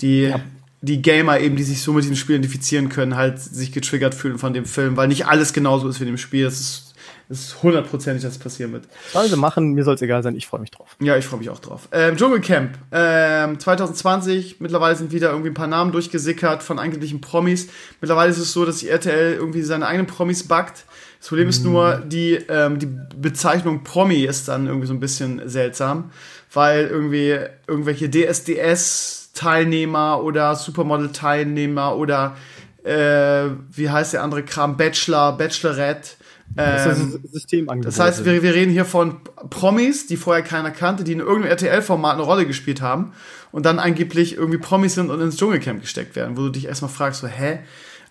die, ja. die Gamer eben, die sich so mit diesem Spiel identifizieren können, halt sich getriggert fühlen von dem Film, weil nicht alles genauso ist wie dem Spiel. Das ist es ist hundertprozentig, dass es passieren wird. Sollen sie machen, mir soll es egal sein, ich freue mich drauf. Ja, ich freue mich auch drauf. Ähm, Dschungelcamp, ähm, 2020, mittlerweile sind wieder irgendwie ein paar Namen durchgesickert von eigentlichen Promis. Mittlerweile ist es so, dass die RTL irgendwie seine eigenen Promis backt. Das Problem ist nur, mhm. die, ähm, die Bezeichnung Promi ist dann irgendwie so ein bisschen seltsam, weil irgendwie irgendwelche DSDS-Teilnehmer oder Supermodel-Teilnehmer oder äh, wie heißt der andere Kram, Bachelor, Bachelorette, ähm, System das heißt, wir, wir reden hier von Promis, die vorher keiner kannte, die in irgendeinem RTL-Format eine Rolle gespielt haben und dann angeblich irgendwie Promis sind und ins Dschungelcamp gesteckt werden, wo du dich erstmal fragst, so, hä?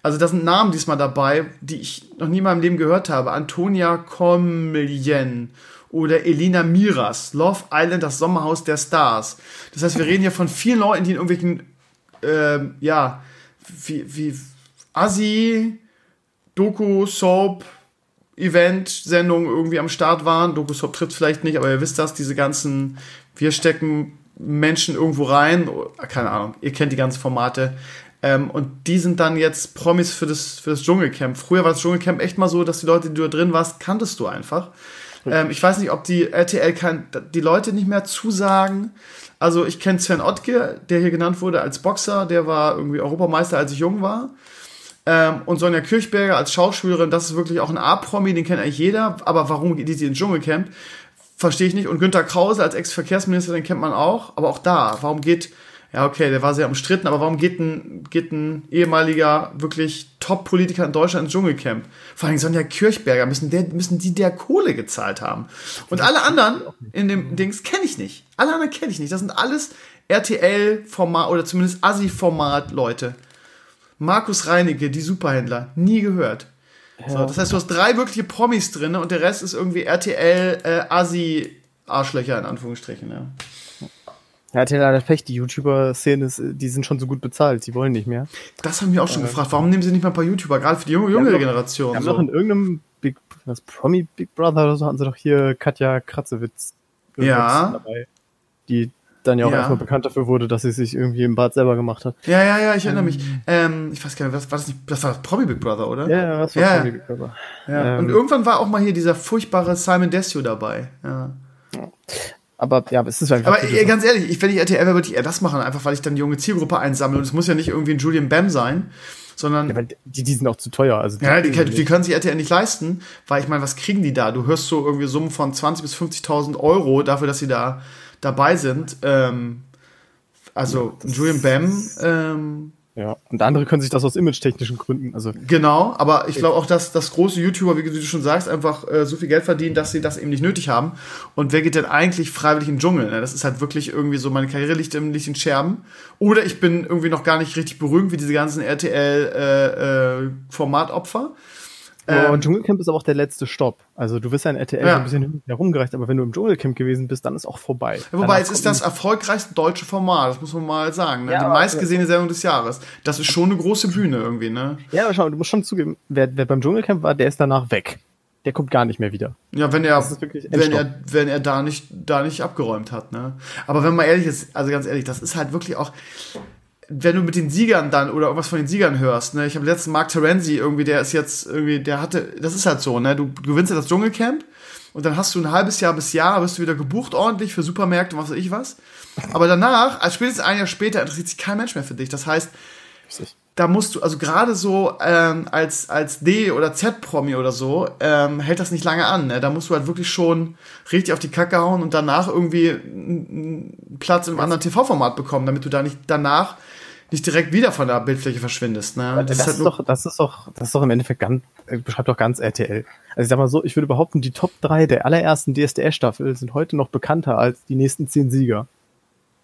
Also da sind Namen diesmal dabei, die ich noch nie in meinem Leben gehört habe. Antonia Comilien oder Elina Miras, Love Island, das Sommerhaus der Stars. Das heißt, wir reden hier von vielen Leuten, die in irgendwelchen, äh, ja, wie, wie Assi, Doku, Soap, Event-Sendungen irgendwie am Start waren. Dokusop tritt vielleicht nicht, aber ihr wisst das, diese ganzen, wir stecken Menschen irgendwo rein, keine Ahnung, ihr kennt die ganzen Formate. Ähm, und die sind dann jetzt Promis für das, für das Dschungelcamp. Früher war das Dschungelcamp echt mal so, dass die Leute, die da drin warst, kanntest du einfach. Ähm, ich weiß nicht, ob die RTL kann, die Leute nicht mehr zusagen. Also ich kenne Sven Ottke, der hier genannt wurde als Boxer, der war irgendwie Europameister, als ich jung war. Ähm, und Sonja Kirchberger als Schauspielerin, das ist wirklich auch ein A-Promi, den kennt eigentlich jeder. Aber warum geht die ins Dschungelcamp? Verstehe ich nicht. Und Günter Krause als Ex-Verkehrsminister, den kennt man auch. Aber auch da, warum geht Ja, okay, der war sehr umstritten, aber warum geht ein, geht ein ehemaliger, wirklich Top-Politiker in Deutschland ins Dschungelcamp? Vor allem Sonja Kirchberger, müssen, der, müssen die der Kohle gezahlt haben. Und alle anderen in dem Dings kenne ich nicht. Alle anderen kenne ich nicht. Das sind alles RTL-Format oder zumindest Assi-Format-Leute. Markus Reinecke, die Superhändler, nie gehört. So, das heißt, du hast drei wirkliche Promis drin und der Rest ist irgendwie RTL äh, Assi Arschlöcher in Anführungsstrichen, ja. Ja, hat leider Pech, die YouTuber-Szene, die sind schon so gut bezahlt, die wollen nicht mehr. Das haben wir auch schon äh, gefragt. Warum nehmen sie nicht mal ein paar YouTuber, gerade für die junge, junge Generation? Wir haben so. doch in irgendeinem Big, was, Promi Big Brother oder so, hatten sie doch hier Katja Kratzewitz ja. dabei. Die dann ja auch ja. erstmal bekannt dafür wurde, dass sie sich irgendwie im Bad selber gemacht hat. Ja, ja, ja, ich erinnere ähm, mich. Ähm, ich weiß gar nicht, was war das nicht? Das war Promi Big Brother, oder? Ja, das war ja. Promi Big Brother. Ja. Ähm, Und irgendwann war auch mal hier dieser furchtbare Simon Desio dabei. Ja. Aber ja, es ist einfach. Aber ey, ganz ehrlich, ich, wenn ich RTL wäre, würde ich eher das machen, einfach weil ich dann die junge Zielgruppe einsammle. Und es muss ja nicht irgendwie ein Julian Bam sein, sondern. Ja, die, die sind auch zu teuer. Also die ja, die, die, die können sich RTL nicht leisten, weil ich meine, was kriegen die da? Du hörst so irgendwie Summen von 20.000 bis 50.000 Euro dafür, dass sie da dabei sind. Ähm, also ja, Julian Bam. Ähm, ja, und andere können sich das aus image-technischen Gründen. Also genau, aber ich glaube auch, dass, dass große YouTuber, wie du schon sagst, einfach äh, so viel Geld verdienen, dass sie das eben nicht nötig haben. Und wer geht denn eigentlich freiwillig in den Dschungel? Ne? Das ist halt wirklich irgendwie so, meine Karriere liegt im Licht in Scherben. Oder ich bin irgendwie noch gar nicht richtig berühmt wie diese ganzen RTL-Formatopfer. Äh, äh, ähm, und Dschungelcamp ist aber auch der letzte Stopp. Also du wirst ja in RTL ja. ein bisschen herumgereicht, aber wenn du im Dschungelcamp gewesen bist, dann ist auch vorbei. Ja, wobei, es ist das erfolgreichste deutsche Format, das muss man mal sagen. Ne? Ja, Die meistgesehene Sendung des Jahres. Das ist schon eine große Bühne irgendwie, ne? Ja, aber schau, du musst schon zugeben, wer, wer beim Dschungelcamp war, der ist danach weg. Der kommt gar nicht mehr wieder. Ja, wenn er, wenn er, wenn er da nicht, da nicht abgeräumt hat, ne? Aber wenn man ehrlich ist, also ganz ehrlich, das ist halt wirklich auch, wenn du mit den Siegern dann oder irgendwas von den Siegern hörst, ne, ich habe letzten Mark Terenzi irgendwie, der ist jetzt irgendwie, der hatte, das ist halt so, ne, du, du gewinnst ja das Dschungelcamp und dann hast du ein halbes Jahr bis Jahr, bist du wieder gebucht ordentlich für Supermärkte und was weiß ich was. Aber danach, als spätestens ein Jahr später, interessiert sich kein Mensch mehr für dich. Das heißt, da musst du, also gerade so ähm, als, als D- oder Z-Promi oder so, ähm, hält das nicht lange an. Ne? Da musst du halt wirklich schon richtig auf die Kacke hauen und danach irgendwie einen Platz im anderen TV-Format bekommen, damit du da nicht danach nicht direkt wieder von der Bildfläche verschwindest. Ne? Das, das, ist, halt doch, das ist doch, das ist doch im Endeffekt ganz, äh, beschreibt doch ganz RTL. Also ich sag mal so, ich würde behaupten, die Top 3 der allerersten DSDS-Staffel sind heute noch bekannter als die nächsten 10 Sieger.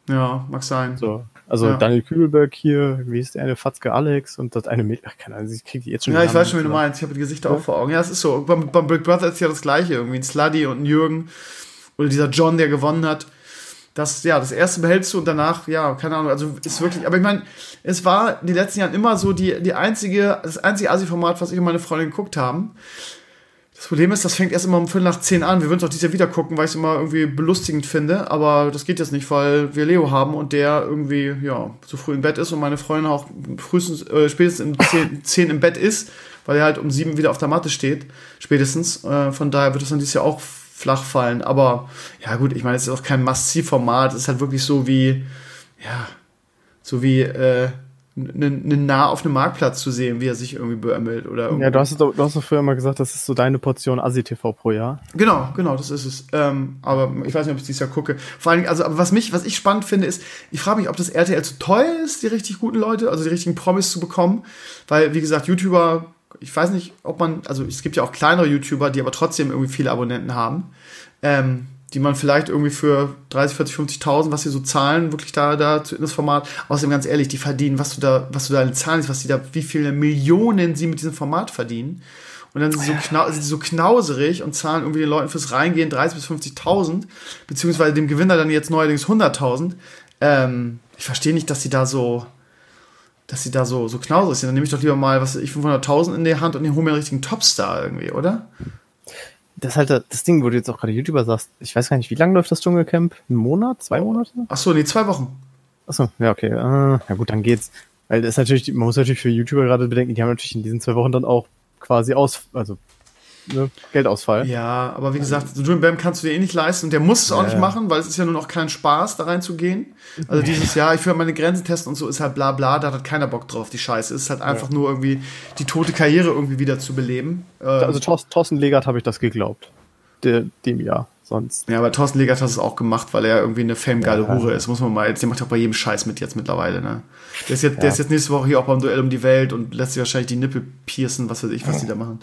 Ja, mag sein. So. Also ja. Daniel Kübelberg hier, wie ist der eine Fatzke Alex und das eine Mädchen, keine Ahnung, ich krieg die jetzt schon. Ja, ich weiß schon, wie du meinst. Ich habe die Gesichter ja. auch vor Augen. Ja, es ist so. Beim, beim Big Brother ist ja das gleiche. Irgendwie ein Sluddy und ein Jürgen. Oder dieser John, der gewonnen hat das, ja, das erste behältst du und danach, ja, keine Ahnung, also ist wirklich, aber ich meine, es war die letzten Jahre immer so die, die einzige, das einzige Asi-Format, was ich und meine Freundin geguckt haben. Das Problem ist, das fängt erst immer um Viertel nach zehn an. Wir würden es auch dieses Jahr wieder gucken, weil ich es immer irgendwie belustigend finde. Aber das geht jetzt nicht, weil wir Leo haben und der irgendwie, ja, so früh im Bett ist und meine Freundin auch frühestens, äh, spätestens um zehn, zehn im Bett ist, weil er halt um sieben wieder auf der Matte steht. Spätestens. Äh, von daher wird es dann dieses Jahr auch flach fallen. Aber ja gut, ich meine, es ist auch kein Massivformat. Es ist halt wirklich so wie, ja, so wie äh, ne nah auf einem Marktplatz zu sehen, wie er sich irgendwie beömmelt oder irgendwie. Ja, du hast, du hast doch früher mal gesagt, das ist so deine Portion Asi-TV pro Jahr. Genau, genau, das ist es. Ähm, aber ich weiß nicht, ob ich dieses Jahr gucke. Vor allem, also, was mich, was ich spannend finde, ist, ich frage mich, ob das RTL zu teuer ist, die richtig guten Leute, also die richtigen Promis zu bekommen. Weil, wie gesagt, YouTuber ich weiß nicht, ob man, also es gibt ja auch kleinere YouTuber, die aber trotzdem irgendwie viele Abonnenten haben, ähm, die man vielleicht irgendwie für 30, 40, 50.000, was sie so zahlen, wirklich da, da in das Format. Außerdem ganz ehrlich, die verdienen, was du da, was du da in Zahlen was die da, wie viele Millionen sie mit diesem Format verdienen. Und dann sind sie so, knau sind sie so knauserig und zahlen irgendwie den Leuten fürs Reingehen 30 bis 50.000, beziehungsweise dem Gewinner dann jetzt neuerdings 100.000. Ähm, ich verstehe nicht, dass sie da so, dass sie da so, so knausrig sind. Dann nehme ich doch lieber mal, was ich, 500.000 in der Hand und hole mir einen richtigen Topstar irgendwie, oder? Das ist halt das Ding, wo du jetzt auch gerade YouTuber sagst. Ich weiß gar nicht, wie lange läuft das Dschungelcamp? Ein Monat? Zwei Monate? Ach so, nee, zwei Wochen. Ach so, ja, okay. Äh, ja gut, dann geht's. Weil das ist natürlich, man muss natürlich für YouTuber gerade bedenken, die haben natürlich in diesen zwei Wochen dann auch quasi aus, also ne, Geldausfall. Ja, aber wie gesagt, so Dream Bam kannst du dir eh nicht leisten und der muss es auch ja, nicht machen, weil es ist ja nur noch kein Spaß, da reinzugehen. Also dieses Jahr, ich will meine Grenzen testen und so ist halt bla bla, da hat keiner Bock drauf, die Scheiße. Es ist halt einfach ja. nur irgendwie die tote Karriere irgendwie wieder zu beleben. Also Thorsten Legert habe ich das geglaubt. De, dem Jahr. Sonst. Ja, aber Thorsten Legert hat es auch gemacht, weil er irgendwie eine famegeile ja. Hure ist. Muss man mal jetzt, der macht auch bei jedem Scheiß mit jetzt mittlerweile, ne? Der ist jetzt, ja. der ist jetzt nächste Woche hier auch beim Duell um die Welt und lässt sich wahrscheinlich die Nippel piercen, was weiß ich, was die da machen.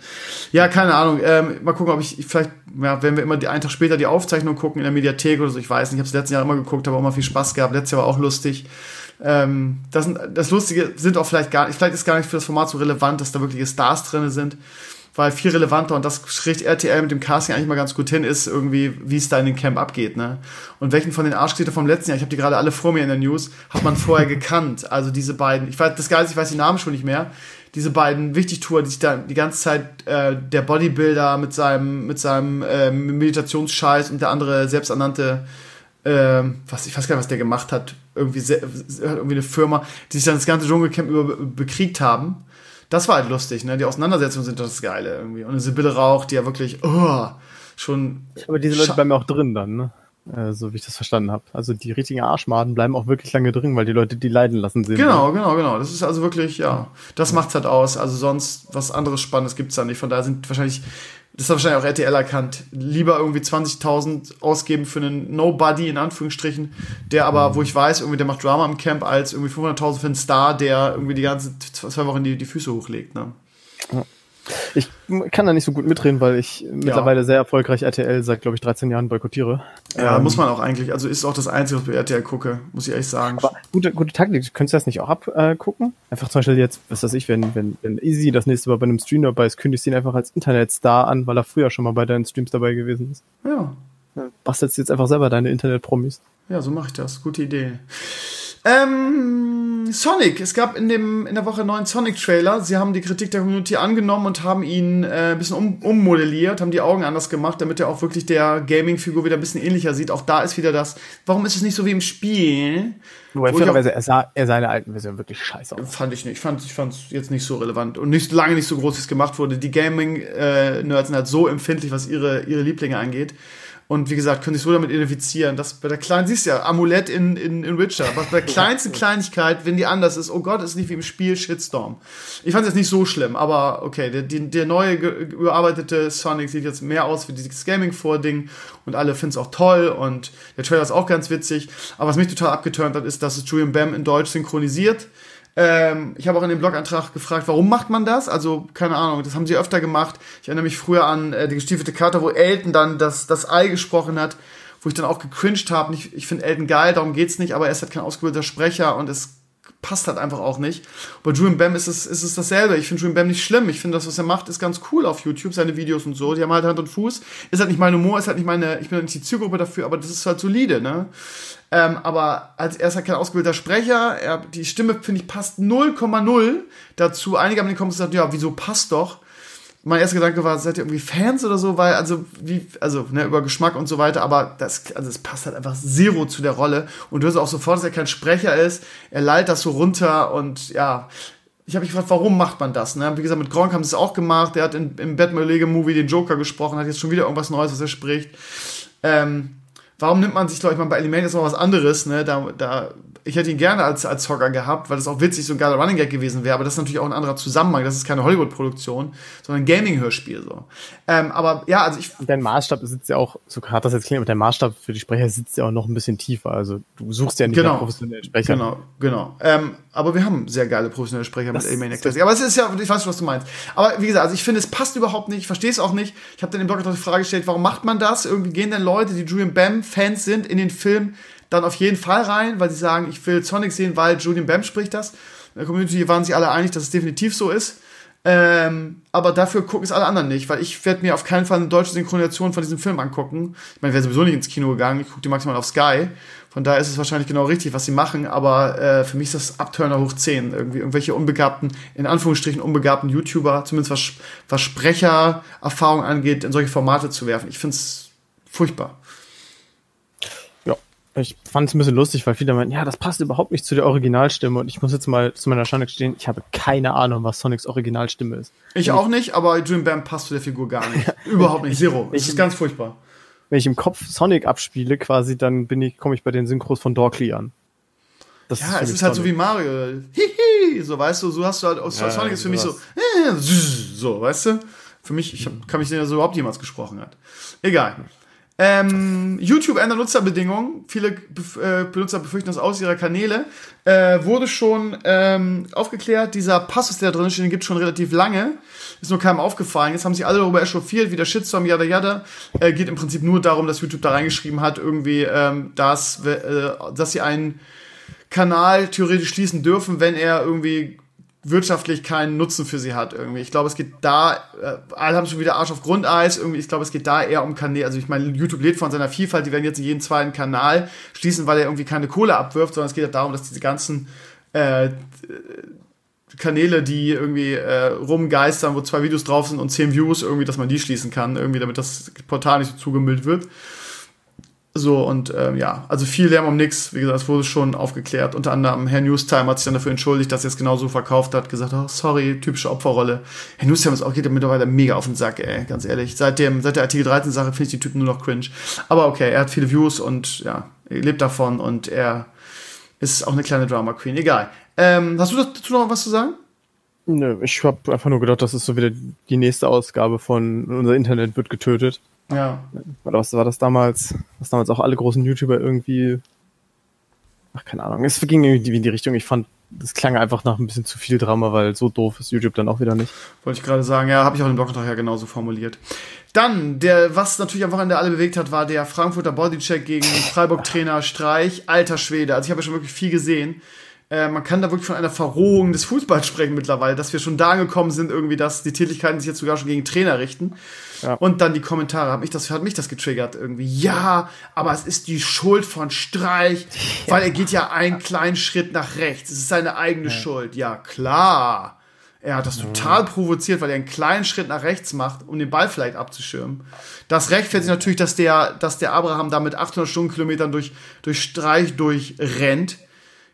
Ja, keine Ahnung. Ähm, mal gucken, ob ich vielleicht, ja, wenn wir immer die, einen Tag später die Aufzeichnung gucken in der Mediathek oder so, ich weiß nicht, ich habe es letzten Jahr immer geguckt, habe auch mal viel Spaß gehabt. Letztes Jahr war auch lustig. Ähm, das, sind, das Lustige sind auch vielleicht gar nicht, vielleicht ist gar nicht für das Format so relevant, dass da wirkliche Stars drin sind weil viel relevanter und das kriegt RTL mit dem Casting eigentlich mal ganz gut hin, ist irgendwie, wie es da in dem Camp abgeht, ne? Und welchen von den Arschgesichtern vom letzten Jahr, ich habe die gerade alle vor mir in der News, hat man vorher gekannt. Also diese beiden, ich weiß, das Geile ist, ich weiß die Namen schon nicht mehr. Diese beiden Wichtigtour, die sich da die ganze Zeit äh, der Bodybuilder mit seinem mit seinem äh, Meditationsscheiß und der andere selbsternannte äh, was ich weiß gar nicht, was der gemacht hat, irgendwie irgendwie eine Firma, die sich dann das ganze Dschungelcamp über bekriegt haben das war halt lustig, ne? Die Auseinandersetzungen sind das Geile irgendwie. Und eine Sibylle Rauch, die ja wirklich, oh, schon. Aber diese Leute bleiben auch drin dann, ne? Äh, so wie ich das verstanden habe. Also die richtigen Arschmaden bleiben auch wirklich lange drin, weil die Leute die leiden lassen sind. Genau, genau, genau. Das ist also wirklich, ja, das macht's halt aus. Also sonst was anderes Spannendes gibt's da nicht. Von daher sind wahrscheinlich das hat wahrscheinlich auch RTL erkannt, lieber irgendwie 20.000 ausgeben für einen Nobody, in Anführungsstrichen, der aber, wo ich weiß, irgendwie der macht Drama im Camp, als irgendwie 500.000 für einen Star, der irgendwie die ganze zwei Wochen die, die Füße hochlegt. Ne? Ja. Ich kann da nicht so gut mitreden, weil ich ja. mittlerweile sehr erfolgreich RTL seit, glaube ich, 13 Jahren boykottiere. Ja, ähm, muss man auch eigentlich. Also ist auch das Einzige, was ich bei RTL gucke, muss ich ehrlich sagen. Aber gute, gute Taktik. Könntest du das nicht auch abgucken? Äh, einfach zum Beispiel jetzt, was weiß ich, wenn, wenn, wenn Easy das nächste Mal bei einem Stream dabei ist, kündigst du ihn einfach als Internetstar an, weil er früher schon mal bei deinen Streams dabei gewesen ist. Ja. Bastelst jetzt einfach selber deine Internet-Promis. Ja, so mache ich das. Gute Idee. Ähm, Sonic. Es gab in, dem, in der Woche einen neuen Sonic-Trailer. Sie haben die Kritik der Community angenommen und haben ihn äh, ein bisschen um, ummodelliert, haben die Augen anders gemacht, damit er auch wirklich der Gaming-Figur wieder ein bisschen ähnlicher sieht. Auch da ist wieder das, warum ist es nicht so wie im Spiel? Wobei fairerweise, er sah er seine alten Version wirklich scheiße aus. Fand ich nicht. Ich fand ich fand's jetzt nicht so relevant und nicht lange nicht so groß, wie es gemacht wurde. Die Gaming-Nerds äh, sind halt so empfindlich, was ihre, ihre Lieblinge angeht. Und wie gesagt, könnte ich so damit identifizieren, dass bei der kleinen, siehst du ja, Amulett in, in, in Witcher, was bei der kleinsten Kleinigkeit, wenn die anders ist, oh Gott, ist nicht wie im Spiel Shitstorm. Ich fand es jetzt nicht so schlimm, aber okay, der, der, der neue überarbeitete Sonic sieht jetzt mehr aus wie dieses Gaming-Vording und alle finden es auch toll und der Trailer ist auch ganz witzig. Aber was mich total abgeturnt hat, ist, dass es Julian Bam in Deutsch synchronisiert. Ähm, ich habe auch in dem Blogantrag gefragt, warum macht man das? Also, keine Ahnung, das haben sie öfter gemacht. Ich erinnere mich früher an äh, die gestiefelte Karte, wo Elton dann das, das Ei gesprochen hat, wo ich dann auch gecringed habe. Ich, ich finde Elton geil, darum geht's nicht, aber er ist halt kein ausgebildeter Sprecher und es passt halt einfach auch nicht. Bei Julian Bam ist es, ist es dasselbe. Ich finde Julian Bam nicht schlimm. Ich finde das, was er macht, ist ganz cool auf YouTube, seine Videos und so. Die haben halt Hand und Fuß. Ist halt nicht mein Humor, ist halt nicht meine, ich bin halt nicht die Zielgruppe dafür, aber das ist halt solide, ne? Ähm, aber als er ist halt kein ausgebildeter Sprecher. Er, die Stimme, finde ich, passt 0,0 dazu. Einige haben in den Kommentaren gesagt, ja, wieso passt doch? Mein erster Gedanke war, seid ihr irgendwie Fans oder so, weil, also, wie, also, ne, über Geschmack und so weiter, aber das, also, es passt halt einfach zero zu der Rolle. Und du hörst auch sofort, dass er kein Sprecher ist. Er leitet das so runter und, ja, ich habe mich gefragt, warum macht man das? Ne? Wie gesagt, mit Gronk haben sie es auch gemacht. Der hat in, im Batman Lego Movie den Joker gesprochen, hat jetzt schon wieder irgendwas Neues, was er spricht. Ähm, warum nimmt man sich, glaube ich, mal bei Element mal was anderes, ne? Da, da, ich hätte ihn gerne als, als Hocker gehabt, weil das auch witzig so ein geiler Running Gag gewesen wäre, aber das ist natürlich auch ein anderer Zusammenhang. Das ist keine Hollywood-Produktion, sondern ein Gaming-Hörspiel, so. Ähm, aber ja, also ich. Dein Maßstab sitzt ja auch, so hart das jetzt klingt, aber der Maßstab für die Sprecher sitzt ja auch noch ein bisschen tiefer. Also du suchst ja nicht genau, nach professionellen Sprechern. Genau, genau. Ähm, aber wir haben sehr geile professionelle Sprecher das, mit Animaniac Classic. Aber es ist ja, ich weiß, was du meinst. Aber wie gesagt, also ich finde, es passt überhaupt nicht, ich verstehe es auch nicht. Ich habe dann im Blog die Frage gestellt, warum macht man das? Irgendwie gehen dann Leute, die Julian Bam-Fans sind, in den Film dann auf jeden Fall rein, weil sie sagen, ich will Sonic sehen, weil Julian Bam spricht das. In der Community waren sich alle einig, dass es definitiv so ist. Ähm, aber dafür gucken es alle anderen nicht, weil ich werde mir auf keinen Fall eine deutsche Synchronisation von diesem Film angucken. Ich meine, ich wäre sowieso nicht ins Kino gegangen, ich gucke die maximal auf Sky. Von daher ist es wahrscheinlich genau richtig, was sie machen, aber äh, für mich ist das Abturner hoch 10. Irgendwie irgendwelche unbegabten, in Anführungsstrichen unbegabten YouTuber, zumindest was, was Sprechererfahrung angeht, in solche Formate zu werfen. Ich finde es furchtbar. Ich fand es ein bisschen lustig, weil viele meinten, ja, das passt überhaupt nicht zu der Originalstimme. Und ich muss jetzt mal zu meiner Schande stehen, ich habe keine Ahnung, was Sonics Originalstimme ist. Ich auch nicht, aber Jim Bam passt zu der Figur gar nicht. überhaupt nicht. Zero. Es ist ganz furchtbar. Wenn ich im Kopf Sonic abspiele, quasi, dann bin ich, komme ich bei den Synchros von Dorkly an. Das ja, ist es ist halt so wie Mario. Hihi, so weißt du, so hast du halt, ja, Sonic ist für mich so, äh, so, weißt du? Für mich, ich hab, kann mich nicht, dass er überhaupt jemals gesprochen hat. Egal. Ähm, YouTube ändert Nutzerbedingungen. Viele äh, Benutzer befürchten das aus ihrer Kanäle. Äh, wurde schon ähm, aufgeklärt. Dieser Passus, der da drin steht, den gibt es schon relativ lange. Ist nur keinem aufgefallen. Jetzt haben sich alle darüber echauffiert, wie der Shitstorm, yada yada. Äh, geht im Prinzip nur darum, dass YouTube da reingeschrieben hat, irgendwie, ähm, dass, äh, dass sie einen Kanal theoretisch schließen dürfen, wenn er irgendwie wirtschaftlich keinen Nutzen für sie hat irgendwie. Ich glaube, es geht da, äh, alle haben schon wieder Arsch auf Grundeis, irgendwie, ich glaube, es geht da eher um Kanäle, also ich meine, YouTube lebt von seiner Vielfalt, die werden jetzt jeden zweiten Kanal schließen, weil er irgendwie keine Kohle abwirft, sondern es geht ja darum, dass diese ganzen äh, Kanäle, die irgendwie äh, rumgeistern, wo zwei Videos drauf sind und zehn Views, irgendwie, dass man die schließen kann, irgendwie, damit das Portal nicht so zugemüllt wird. So, und ähm, ja, also viel Lärm um nichts. Wie gesagt, es wurde schon aufgeklärt. Unter anderem Herr Newstime hat sich dann dafür entschuldigt, dass er es genauso verkauft hat. Gesagt, oh, sorry, typische Opferrolle. Herr Newstime ist auch, geht mittlerweile mega auf den Sack, ey, ganz ehrlich. Seit, dem, seit der Artikel 13-Sache finde ich die Typen nur noch cringe. Aber okay, er hat viele Views und ja, er lebt davon und er ist auch eine kleine Drama Queen. Egal. Ähm, hast du dazu noch was zu sagen? Nö, ich habe einfach nur gedacht, das ist so wieder die nächste Ausgabe von Unser Internet wird getötet. Ja. Was war das damals? Was damals auch alle großen YouTuber irgendwie. Ach, keine Ahnung. Es ging irgendwie in die Richtung. Ich fand, das klang einfach nach ein bisschen zu viel Drama, weil so doof ist YouTube dann auch wieder nicht. Wollte ich gerade sagen, ja, habe ich auch im Blogantrag ja genauso formuliert. Dann, der, was natürlich am Wochenende alle bewegt hat, war der Frankfurter Bodycheck gegen Freiburg-Trainer Streich. Alter Schwede. Also ich habe ja schon wirklich viel gesehen. Äh, man kann da wirklich von einer Verrohung des Fußballs sprechen mittlerweile, dass wir schon da angekommen sind, irgendwie, dass die Tätigkeiten sich jetzt sogar schon gegen Trainer richten. Ja. Und dann die Kommentare, hat mich, das, hat mich das getriggert irgendwie. Ja, aber es ist die Schuld von Streich, ja. weil er geht ja einen kleinen Schritt nach rechts. Es ist seine eigene ja. Schuld. Ja, klar. Er hat das total provoziert, weil er einen kleinen Schritt nach rechts macht, um den Ball vielleicht abzuschirmen. Das rechtfertigt natürlich, dass der, dass der Abraham da mit 800 Stundenkilometern durch, durch Streich durchrennt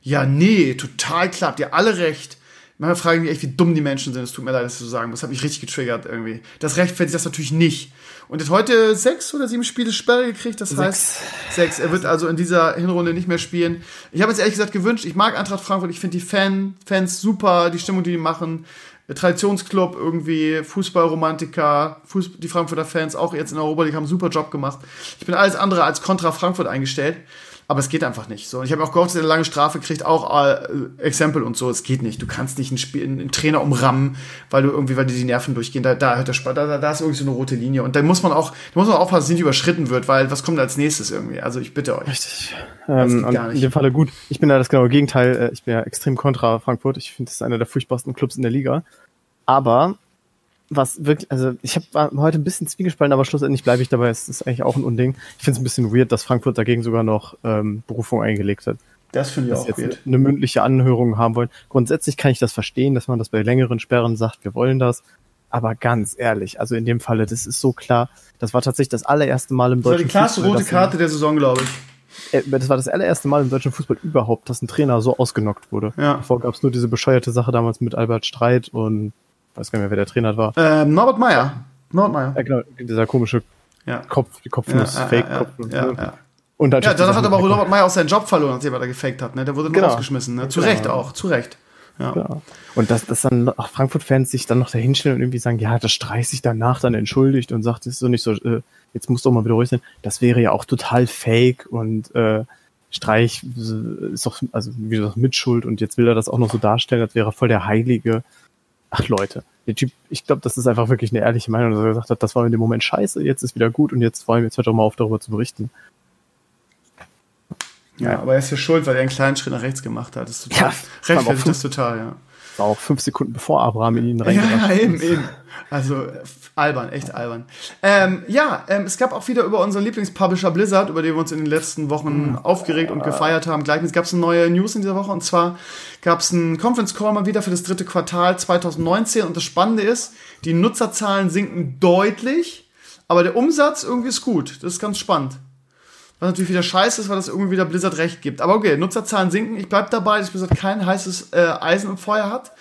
ja, nee, total klar, habt ihr alle recht. Manchmal frage ich mich echt, wie dumm die Menschen sind. Es tut mir leid, das zu sagen. Das hat mich richtig getriggert irgendwie. Das rechtfertigt das natürlich nicht. Und er hat heute sechs oder sieben Spiele Sperre gekriegt. Das sechs. heißt, sechs. Er wird also in dieser Hinrunde nicht mehr spielen. Ich habe jetzt ehrlich gesagt gewünscht, ich mag Eintracht Frankfurt. Ich finde die Fan, Fans super, die Stimmung, die die machen. Traditionsclub irgendwie, Fußballromantiker, Fußball, die Frankfurter Fans auch jetzt in Europa League haben einen super Job gemacht. Ich bin alles andere als kontra Frankfurt eingestellt. Aber es geht einfach nicht. So, und ich habe auch gehofft, dass er eine lange Strafe kriegt, auch äh, Exempel und so. Es geht nicht. Du kannst nicht einen, Spiel, einen Trainer umrammen, weil du irgendwie, weil dir die Nerven durchgehen. Da, da, da, da, da ist irgendwie so eine rote Linie. Und da muss man auch, da muss man aufpassen, dass sie nicht überschritten wird, weil was kommt als nächstes irgendwie? Also ich bitte euch. Richtig. Ähm, in dem Falle gut. Ich bin da das genaue Gegenteil. Äh, ich bin ja extrem kontra Frankfurt. Ich finde, das ist einer der furchtbarsten Clubs in der Liga. Aber was wirklich, also ich habe heute ein bisschen zwiegespalten, aber schlussendlich bleibe ich dabei. Es ist eigentlich auch ein Unding. Ich finde es ein bisschen weird, dass Frankfurt dagegen sogar noch ähm, Berufung eingelegt hat. Das finde ich auch jetzt weird. Eine mündliche Anhörung haben wollen. Grundsätzlich kann ich das verstehen, dass man das bei längeren Sperren sagt, wir wollen das. Aber ganz ehrlich, also in dem Falle, das ist so klar. Das war tatsächlich das allererste Mal im das deutschen Fußball. Das war die klarste rote Karte der Saison, glaube ich. Äh, das war das allererste Mal im deutschen Fußball überhaupt, dass ein Trainer so ausgenockt wurde. Ja. Davor gab es nur diese bescheuerte Sache damals mit Albert Streit und weiß gar nicht mehr, wer der Trainer war. Ähm, Norbert Meyer. Norbert Meyer. Ja, genau, dieser komische ja. Kopf, die Kopfnuss, ja, Fake-Kopf. Ja, ja, ja. Und ja, danach hat aber auch Norbert Meyer auch seinen Job verloren, nachdem er da gefaked hat. Ne? Der wurde genau. rausgeschmissen. Ne? Zu genau. Recht auch, zu Recht. Ja. ja. Und dass, dass dann Frankfurt-Fans sich dann noch dahinstellen und irgendwie sagen, ja, das Streich sich danach dann entschuldigt und sagt, ist so nicht so, äh, jetzt musst du auch mal wieder ruhig sein. Das wäre ja auch total fake und äh, Streich ist doch, also wie gesagt, Mitschuld und jetzt will er das auch noch so darstellen, als wäre er voll der Heilige ach Leute, der Typ, ich glaube, das ist einfach wirklich eine ehrliche Meinung, dass er gesagt hat, das war in dem Moment scheiße, jetzt ist wieder gut und jetzt wollen wir jetzt hört doch mal auf, darüber zu berichten. Ja, aber er ist ja schuld, weil er einen kleinen Schritt nach rechts gemacht hat. Das ist total, ja, rechtfertigt das total, ja. Auch fünf Sekunden bevor Abraham in ihn reingebracht Ja, eben, eben. Also albern, echt albern. Ähm, ja, ähm, es gab auch wieder über unseren Lieblingspublisher Blizzard, über den wir uns in den letzten Wochen aufgeregt und gefeiert haben. Gleichzeitig gab es eine neue News in dieser Woche und zwar gab es einen Conference Call mal wieder für das dritte Quartal 2019 und das Spannende ist, die Nutzerzahlen sinken deutlich, aber der Umsatz irgendwie ist gut. Das ist ganz spannend. Was natürlich wieder scheiße ist, weil das irgendwie wieder Blizzard recht gibt. Aber okay, Nutzerzahlen sinken. Ich bleib dabei, dass Blizzard kein heißes äh, Eisen im Feuer hat.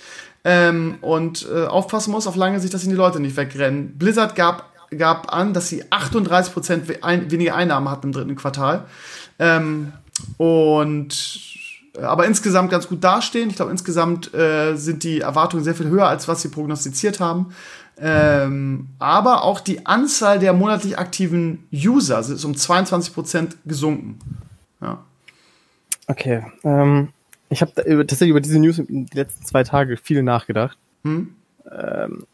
Ähm, und äh, aufpassen muss auf lange Sicht, dass ihnen die Leute nicht wegrennen. Blizzard gab, gab an, dass sie 38% we ein, weniger Einnahmen hatten im dritten Quartal. Ähm, und aber insgesamt ganz gut dastehen. Ich glaube, insgesamt äh, sind die Erwartungen sehr viel höher, als was sie prognostiziert haben. Ähm, aber auch die Anzahl der monatlich aktiven User ist um 22% gesunken. Ja. Okay. Ähm, ich habe tatsächlich über diese News in den letzten zwei Tage viel nachgedacht. Hm? Ähm,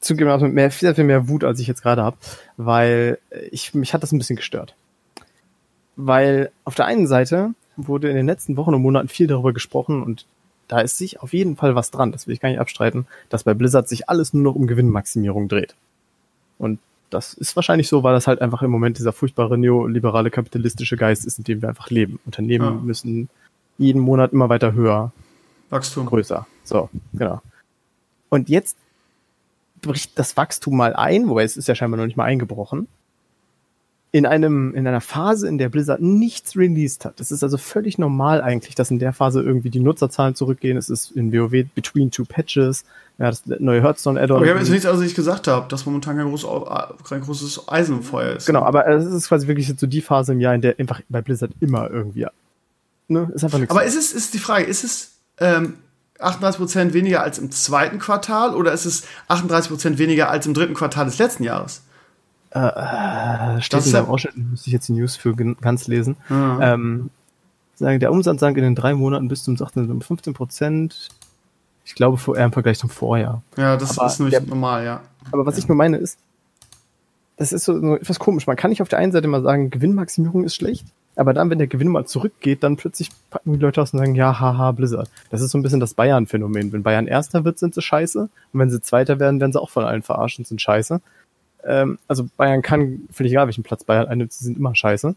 zugegeben mit mehr, sehr viel mehr Wut, als ich jetzt gerade habe, weil ich, mich hat das ein bisschen gestört. Weil auf der einen Seite wurde in den letzten Wochen und Monaten viel darüber gesprochen und da ist sich auf jeden Fall was dran, das will ich gar nicht abstreiten, dass bei Blizzard sich alles nur noch um Gewinnmaximierung dreht. Und das ist wahrscheinlich so, weil das halt einfach im Moment dieser furchtbare neoliberale kapitalistische Geist ist, in dem wir einfach leben. Unternehmen ja. müssen jeden Monat immer weiter höher. Wachstum. Größer. So, genau. Und jetzt bricht das Wachstum mal ein, wobei es ist ja scheinbar noch nicht mal eingebrochen in einem, in einer Phase, in der Blizzard nichts released hat. Es ist also völlig normal eigentlich, dass in der Phase irgendwie die Nutzerzahlen zurückgehen. Es ist in WoW between two patches. Ja, das neue Hearthstone Add-on. Aber ich habe jetzt nichts, also ich gesagt habe, dass momentan kein, groß, kein großes Eisen im Feuer ist. Genau, aber es ist quasi wirklich so die Phase im Jahr, in der einfach bei Blizzard immer irgendwie, ne, ist einfach nichts. Aber ist es, ist die Frage, ist es, ähm, 38% weniger als im zweiten Quartal oder ist es 38% weniger als im dritten Quartal des letzten Jahres? Äh, steht das in deinem Ausschnitt, müsste ich jetzt die News für ganz lesen. Mhm. Ähm, sagen, der Umsatz sank in den drei Monaten bis zum 18. um 15 Prozent. Ich glaube, eher im Vergleich zum Vorjahr. Ja, das aber ist nämlich der, normal, ja. Aber was ich nur meine ist, das ist so, so etwas komisch. Man kann nicht auf der einen Seite mal sagen, Gewinnmaximierung ist schlecht, aber dann, wenn der Gewinn mal zurückgeht, dann plötzlich packen die Leute aus und sagen, ja, haha, Blizzard. Das ist so ein bisschen das Bayern-Phänomen. Wenn Bayern Erster wird, sind sie scheiße. Und wenn sie Zweiter werden, werden sie auch von allen verarscht und sind scheiße. Ähm, also Bayern kann, völlig egal, welchen Platz Bayern einnimmt, sie sind immer scheiße.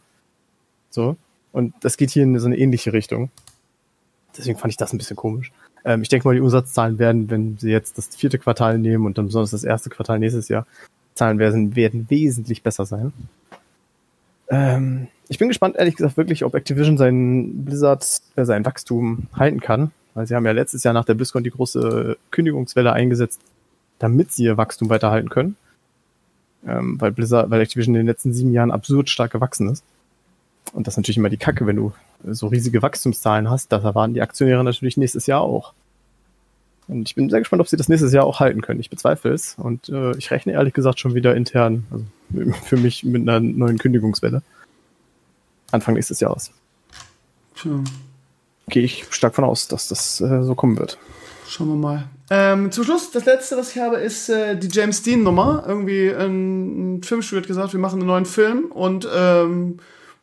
So. Und das geht hier in so eine ähnliche Richtung. Deswegen fand ich das ein bisschen komisch. Ähm, ich denke mal, die Umsatzzahlen werden, wenn sie jetzt das vierte Quartal nehmen und dann besonders das erste Quartal nächstes Jahr, Zahlen werden, werden wesentlich besser sein. Ähm, ich bin gespannt, ehrlich gesagt, wirklich, ob Activision seinen Blizzard, äh, sein Wachstum halten kann. Weil sie haben ja letztes Jahr nach der BlizzCon die große Kündigungswelle eingesetzt, damit sie ihr Wachstum weiterhalten können ähm, weil Blizzard, weil Activision in den letzten sieben Jahren absurd stark gewachsen ist. Und das ist natürlich immer die Kacke, wenn du so riesige Wachstumszahlen hast. Das erwarten die Aktionäre natürlich nächstes Jahr auch. Und ich bin sehr gespannt, ob sie das nächstes Jahr auch halten können. Ich bezweifle es. Und äh, ich rechne ehrlich gesagt schon wieder intern, also für mich mit einer neuen Kündigungswelle. Anfang nächstes Jahres. Tja. Gehe ich stark von aus, dass das äh, so kommen wird. Schauen wir mal. Ähm, zum Schluss, das letzte, was ich habe, ist äh, die James Dean-Nummer. Irgendwie ein, ein Filmstudio hat gesagt, wir machen einen neuen Film und ähm,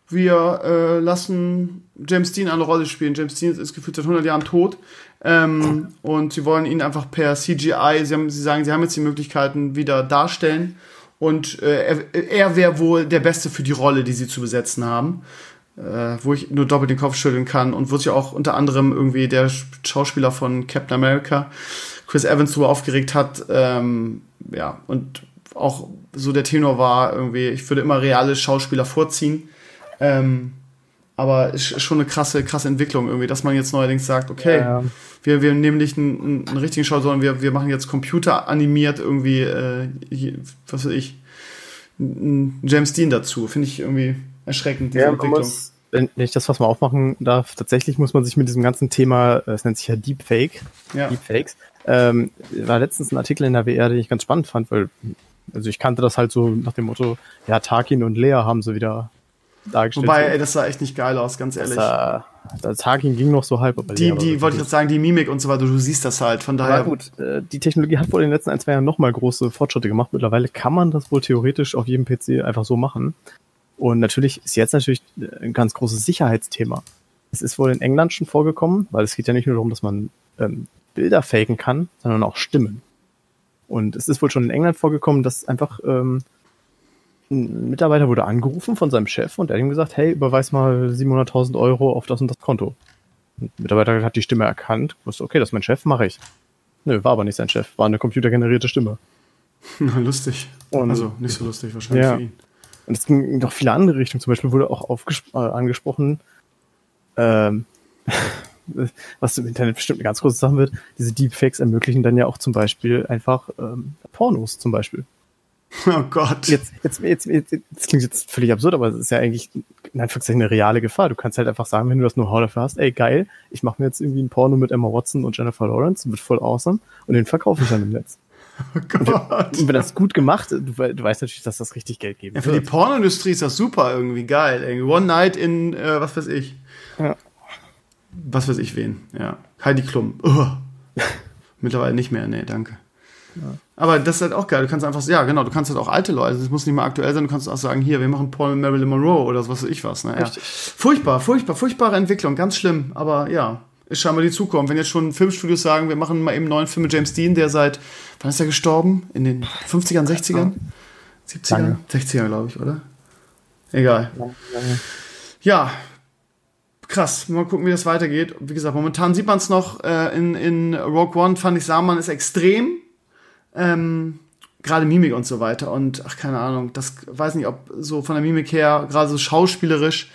wir äh, lassen James Dean eine Rolle spielen. James Dean ist gefühlt seit 100 Jahren tot. Ähm, und sie wollen ihn einfach per CGI, sie, haben, sie sagen, sie haben jetzt die Möglichkeiten wieder darstellen. Und äh, er, er wäre wohl der Beste für die Rolle, die sie zu besetzen haben äh, wo ich nur doppelt den Kopf schütteln kann und wo sich auch unter anderem irgendwie der Schauspieler von Captain America, Chris Evans, so aufgeregt hat. Ähm, ja, und auch so der Tenor war irgendwie, ich würde immer reale Schauspieler vorziehen. Ähm, aber ist schon eine krasse, krasse Entwicklung irgendwie, dass man jetzt neuerdings sagt, okay, ja. wir, wir nehmen nicht einen, einen richtigen Schau, sondern wir, wir machen jetzt computeranimiert irgendwie, äh, was weiß ich, James Dean dazu. Finde ich irgendwie erschreckend, diese ja, Entwicklung. Muss, wenn ich das was mal aufmachen darf, tatsächlich muss man sich mit diesem ganzen Thema, äh, es nennt sich ja Deepfake, ja. Deepfakes, ähm, war letztens ein Artikel in der WR, den ich ganz spannend fand, weil, also ich kannte das halt so nach dem Motto, ja, Tarkin und Lea haben sie wieder dargestellt. Wobei, ey, das sah echt nicht geil aus, ganz ehrlich. Das, das Tarkin ging noch so halb. Aber die, die wollte ich jetzt sagen, die Mimik und so weiter, du siehst das halt, von daher. Aber gut, äh, die Technologie hat wohl in den letzten ein, zwei Jahren nochmal große Fortschritte gemacht. Mittlerweile kann man das wohl theoretisch auf jedem PC einfach so machen. Und natürlich ist jetzt natürlich ein ganz großes Sicherheitsthema. Es ist wohl in England schon vorgekommen, weil es geht ja nicht nur darum, dass man ähm, Bilder faken kann, sondern auch Stimmen. Und es ist wohl schon in England vorgekommen, dass einfach ähm, ein Mitarbeiter wurde angerufen von seinem Chef und er hat ihm gesagt, hey, überweis mal 700.000 Euro auf das und das Konto. Und der Mitarbeiter hat die Stimme erkannt, wusste, okay, das ist mein Chef, mache ich. Nö, war aber nicht sein Chef, war eine computergenerierte Stimme. Na, lustig. Und also nicht so lustig wahrscheinlich ja. für ihn. Und es ging noch viele andere Richtungen. Zum Beispiel wurde auch äh, angesprochen, ähm, was im Internet bestimmt eine ganz große Sache wird, diese Deepfakes ermöglichen dann ja auch zum Beispiel einfach ähm, Pornos zum Beispiel. Oh Gott. Jetzt, jetzt, jetzt, jetzt, jetzt klingt jetzt völlig absurd, aber es ist ja eigentlich in Anführungszeichen eine reale Gefahr. Du kannst halt einfach sagen, wenn du das Know-how dafür hast, ey geil, ich mache mir jetzt irgendwie ein Porno mit Emma Watson und Jennifer Lawrence, wird voll awesome und den verkaufe ich dann im Netz. Oh Gott. Und, und wenn das gut gemacht, du, du, weißt natürlich, dass das richtig Geld geben ja, für wird. die Pornoindustrie ist das super irgendwie geil. Irgendwie. One Night in, äh, was weiß ich. Ja. Was weiß ich wen, ja. Heidi Klum. Oh. Mittlerweile nicht mehr, nee, danke. Ja. Aber das ist halt auch geil. Du kannst einfach, ja, genau, du kannst halt auch alte Leute, das muss nicht mal aktuell sein, du kannst auch sagen, hier, wir machen Paul mit Marilyn Monroe oder was weiß ich was. Ne? Ja. Furchtbar, furchtbar, furchtbare Entwicklung, ganz schlimm, aber ja, ist scheinbar die Zukunft. Wenn jetzt schon Filmstudios sagen, wir machen mal eben einen neuen Film mit James Dean, der seit, wann ist er gestorben? In den 50ern, 60ern? 70ern? 60er, glaube ich, oder? Egal. Ja, krass. Mal gucken, wie das weitergeht. Wie gesagt, momentan sieht man es noch äh, in, in Rogue One, fand ich, sah man ist extrem. Ähm, gerade Mimik und so weiter. Und ach, keine Ahnung, das weiß nicht, ob so von der Mimik her, gerade so schauspielerisch,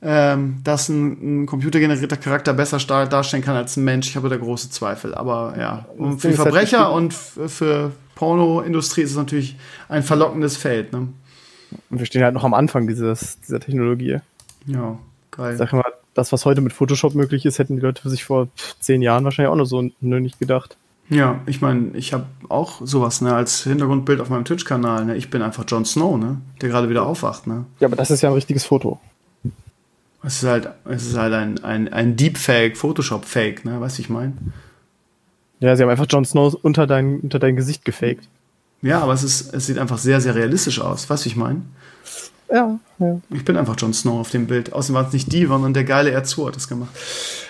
ähm, dass ein, ein computergenerierter Charakter besser darstellen kann als ein Mensch. Ich habe da große Zweifel. Aber ja, und für die Verbrecher und für Pornoindustrie ist es natürlich ein verlockendes Feld. Ne? Und wir stehen halt noch am Anfang dieses, dieser Technologie. Ja, geil. Sag mal, das, was heute mit Photoshop möglich ist, hätten die Leute für sich vor zehn Jahren wahrscheinlich auch nur so nicht gedacht. Ja, ich meine, ich habe auch sowas ne, als Hintergrundbild auf meinem Twitch-Kanal. Ne? Ich bin einfach Jon Snow, ne? der gerade wieder aufwacht. Ne? Ja, aber das ist ja ein richtiges Foto. Es ist halt, es ist halt ein, ein, ein Deepfake, Photoshop-Fake, ne? Weißt du, ich meine? Ja, sie haben einfach Jon Snow unter dein, unter dein Gesicht gefaked. Ja, aber es, ist, es sieht einfach sehr, sehr realistisch aus. Weißt du, ich meine? Ja, ja. Ich bin einfach Jon Snow auf dem Bild. Außerdem war es nicht die, sondern der geile Erzu hat das gemacht.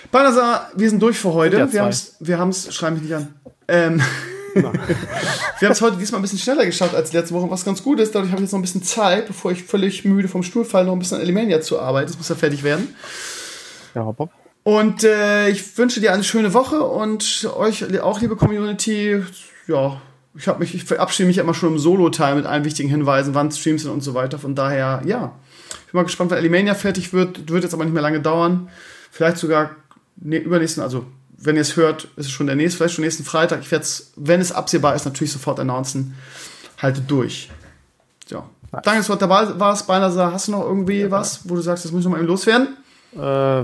Banasa, wir sind durch für heute. Wir haben's, wir haben's, schreib mich nicht an. Ähm, wir haben es heute diesmal ein bisschen schneller geschafft als letzte Woche, was ganz gut ist. Dadurch habe ich jetzt noch ein bisschen Zeit, bevor ich völlig müde vom Stuhl falle, noch ein bisschen an Elemania zu arbeiten. Das muss ja fertig werden. Ja, Bob. Und äh, ich wünsche dir eine schöne Woche und euch auch, liebe Community, ja, ich habe mich, ich verabschiede mich immer schon im Solo-Teil mit allen wichtigen Hinweisen, wann Streams sind und so weiter. Von daher, ja, ich bin mal gespannt, wann Alimania fertig wird. Wird jetzt aber nicht mehr lange dauern. Vielleicht sogar ne, übernächsten, also wenn ihr es hört, ist es schon der nächste, vielleicht schon nächsten Freitag. Ich werde es, wenn es absehbar ist, natürlich sofort announcen. Haltet durch. Ja. Nice. Danke, dass du dabei warst. Beinahe hast du noch irgendwie ja, was, wo du sagst, das muss ich noch mal eben loswerden? Äh,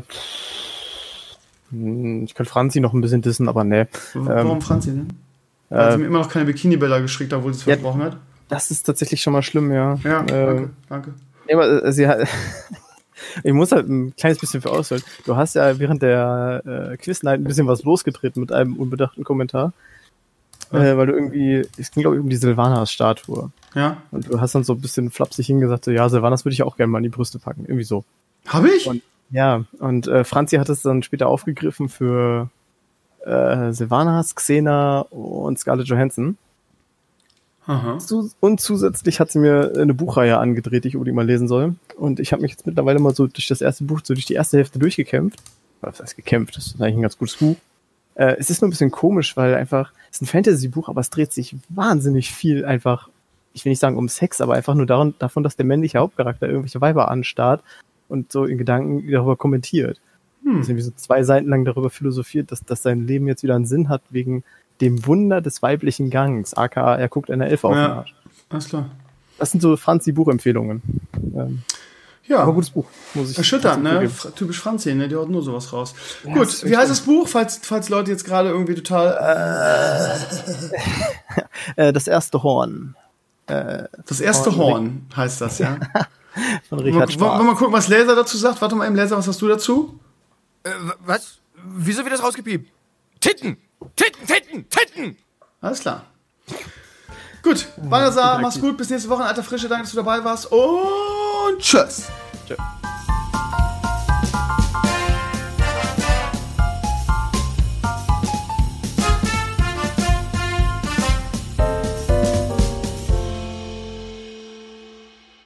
ich könnte Franzi noch ein bisschen dissen, aber nee. Warum ähm, Franzi denn? Weil äh, sie mir immer noch keine Bikini-Bilder geschickt, obwohl sie es ja, versprochen hat. Das ist tatsächlich schon mal schlimm, ja. Ja, äh, danke, danke. Ja, aber äh, sie hat. Ich muss halt ein kleines bisschen für ausholen. Du hast ja während der äh, Quiznight ein bisschen was losgetreten mit einem unbedachten Kommentar. Ja. Äh, weil du irgendwie, es ging glaube ich um die Silvanas-Statue. Ja. Und du hast dann so ein bisschen flapsig hingesagt, so, ja, Silvanas würde ich auch gerne mal in die Brüste packen. Irgendwie so. Habe ich? Und, ja, und äh, Franzi hat es dann später aufgegriffen für äh, Silvanas, Xena und Scarlett Johansson. Aha. Und zusätzlich hat sie mir eine Buchreihe angedreht, die ich unbedingt mal lesen soll. Und ich habe mich jetzt mittlerweile mal so durch das erste Buch, so durch die erste Hälfte durchgekämpft. Was heißt gekämpft? Das ist eigentlich ein ganz gutes Buch. Äh, es ist nur ein bisschen komisch, weil einfach, es ist ein Fantasy-Buch, aber es dreht sich wahnsinnig viel einfach, ich will nicht sagen um Sex, aber einfach nur daran, davon, dass der männliche Hauptcharakter irgendwelche Weiber anstarrt und so in Gedanken darüber kommentiert. Hm. Dass irgendwie so zwei Seiten lang darüber philosophiert, dass, dass sein Leben jetzt wieder einen Sinn hat wegen dem Wunder des weiblichen Gangs, aka er guckt einer Elfe auf den Arsch. Alles klar. Das sind so Franzi Buchempfehlungen. Ähm, ja. Aber gutes Buch, muss ich Erschütternd, ne? Typisch Franzi, ne? Die haut nur sowas raus. Ja, Gut, wie heißt das Buch, falls, falls Leute jetzt gerade irgendwie total. Äh, das erste Horn. Äh, das erste Horn, Horn heißt das, ja. Von Richard Wollen wir mal gucken, was Laser dazu sagt? Warte mal, im Laser, was hast du dazu? Äh, was? Wieso wird das rausgepiept? Titten! Titten, Titten, Titten! Alles klar. Gut, Vanessa, mach's gut. Bis nächste Woche alter Frische. Danke, dass du dabei warst. Und tschüss. Tschüss.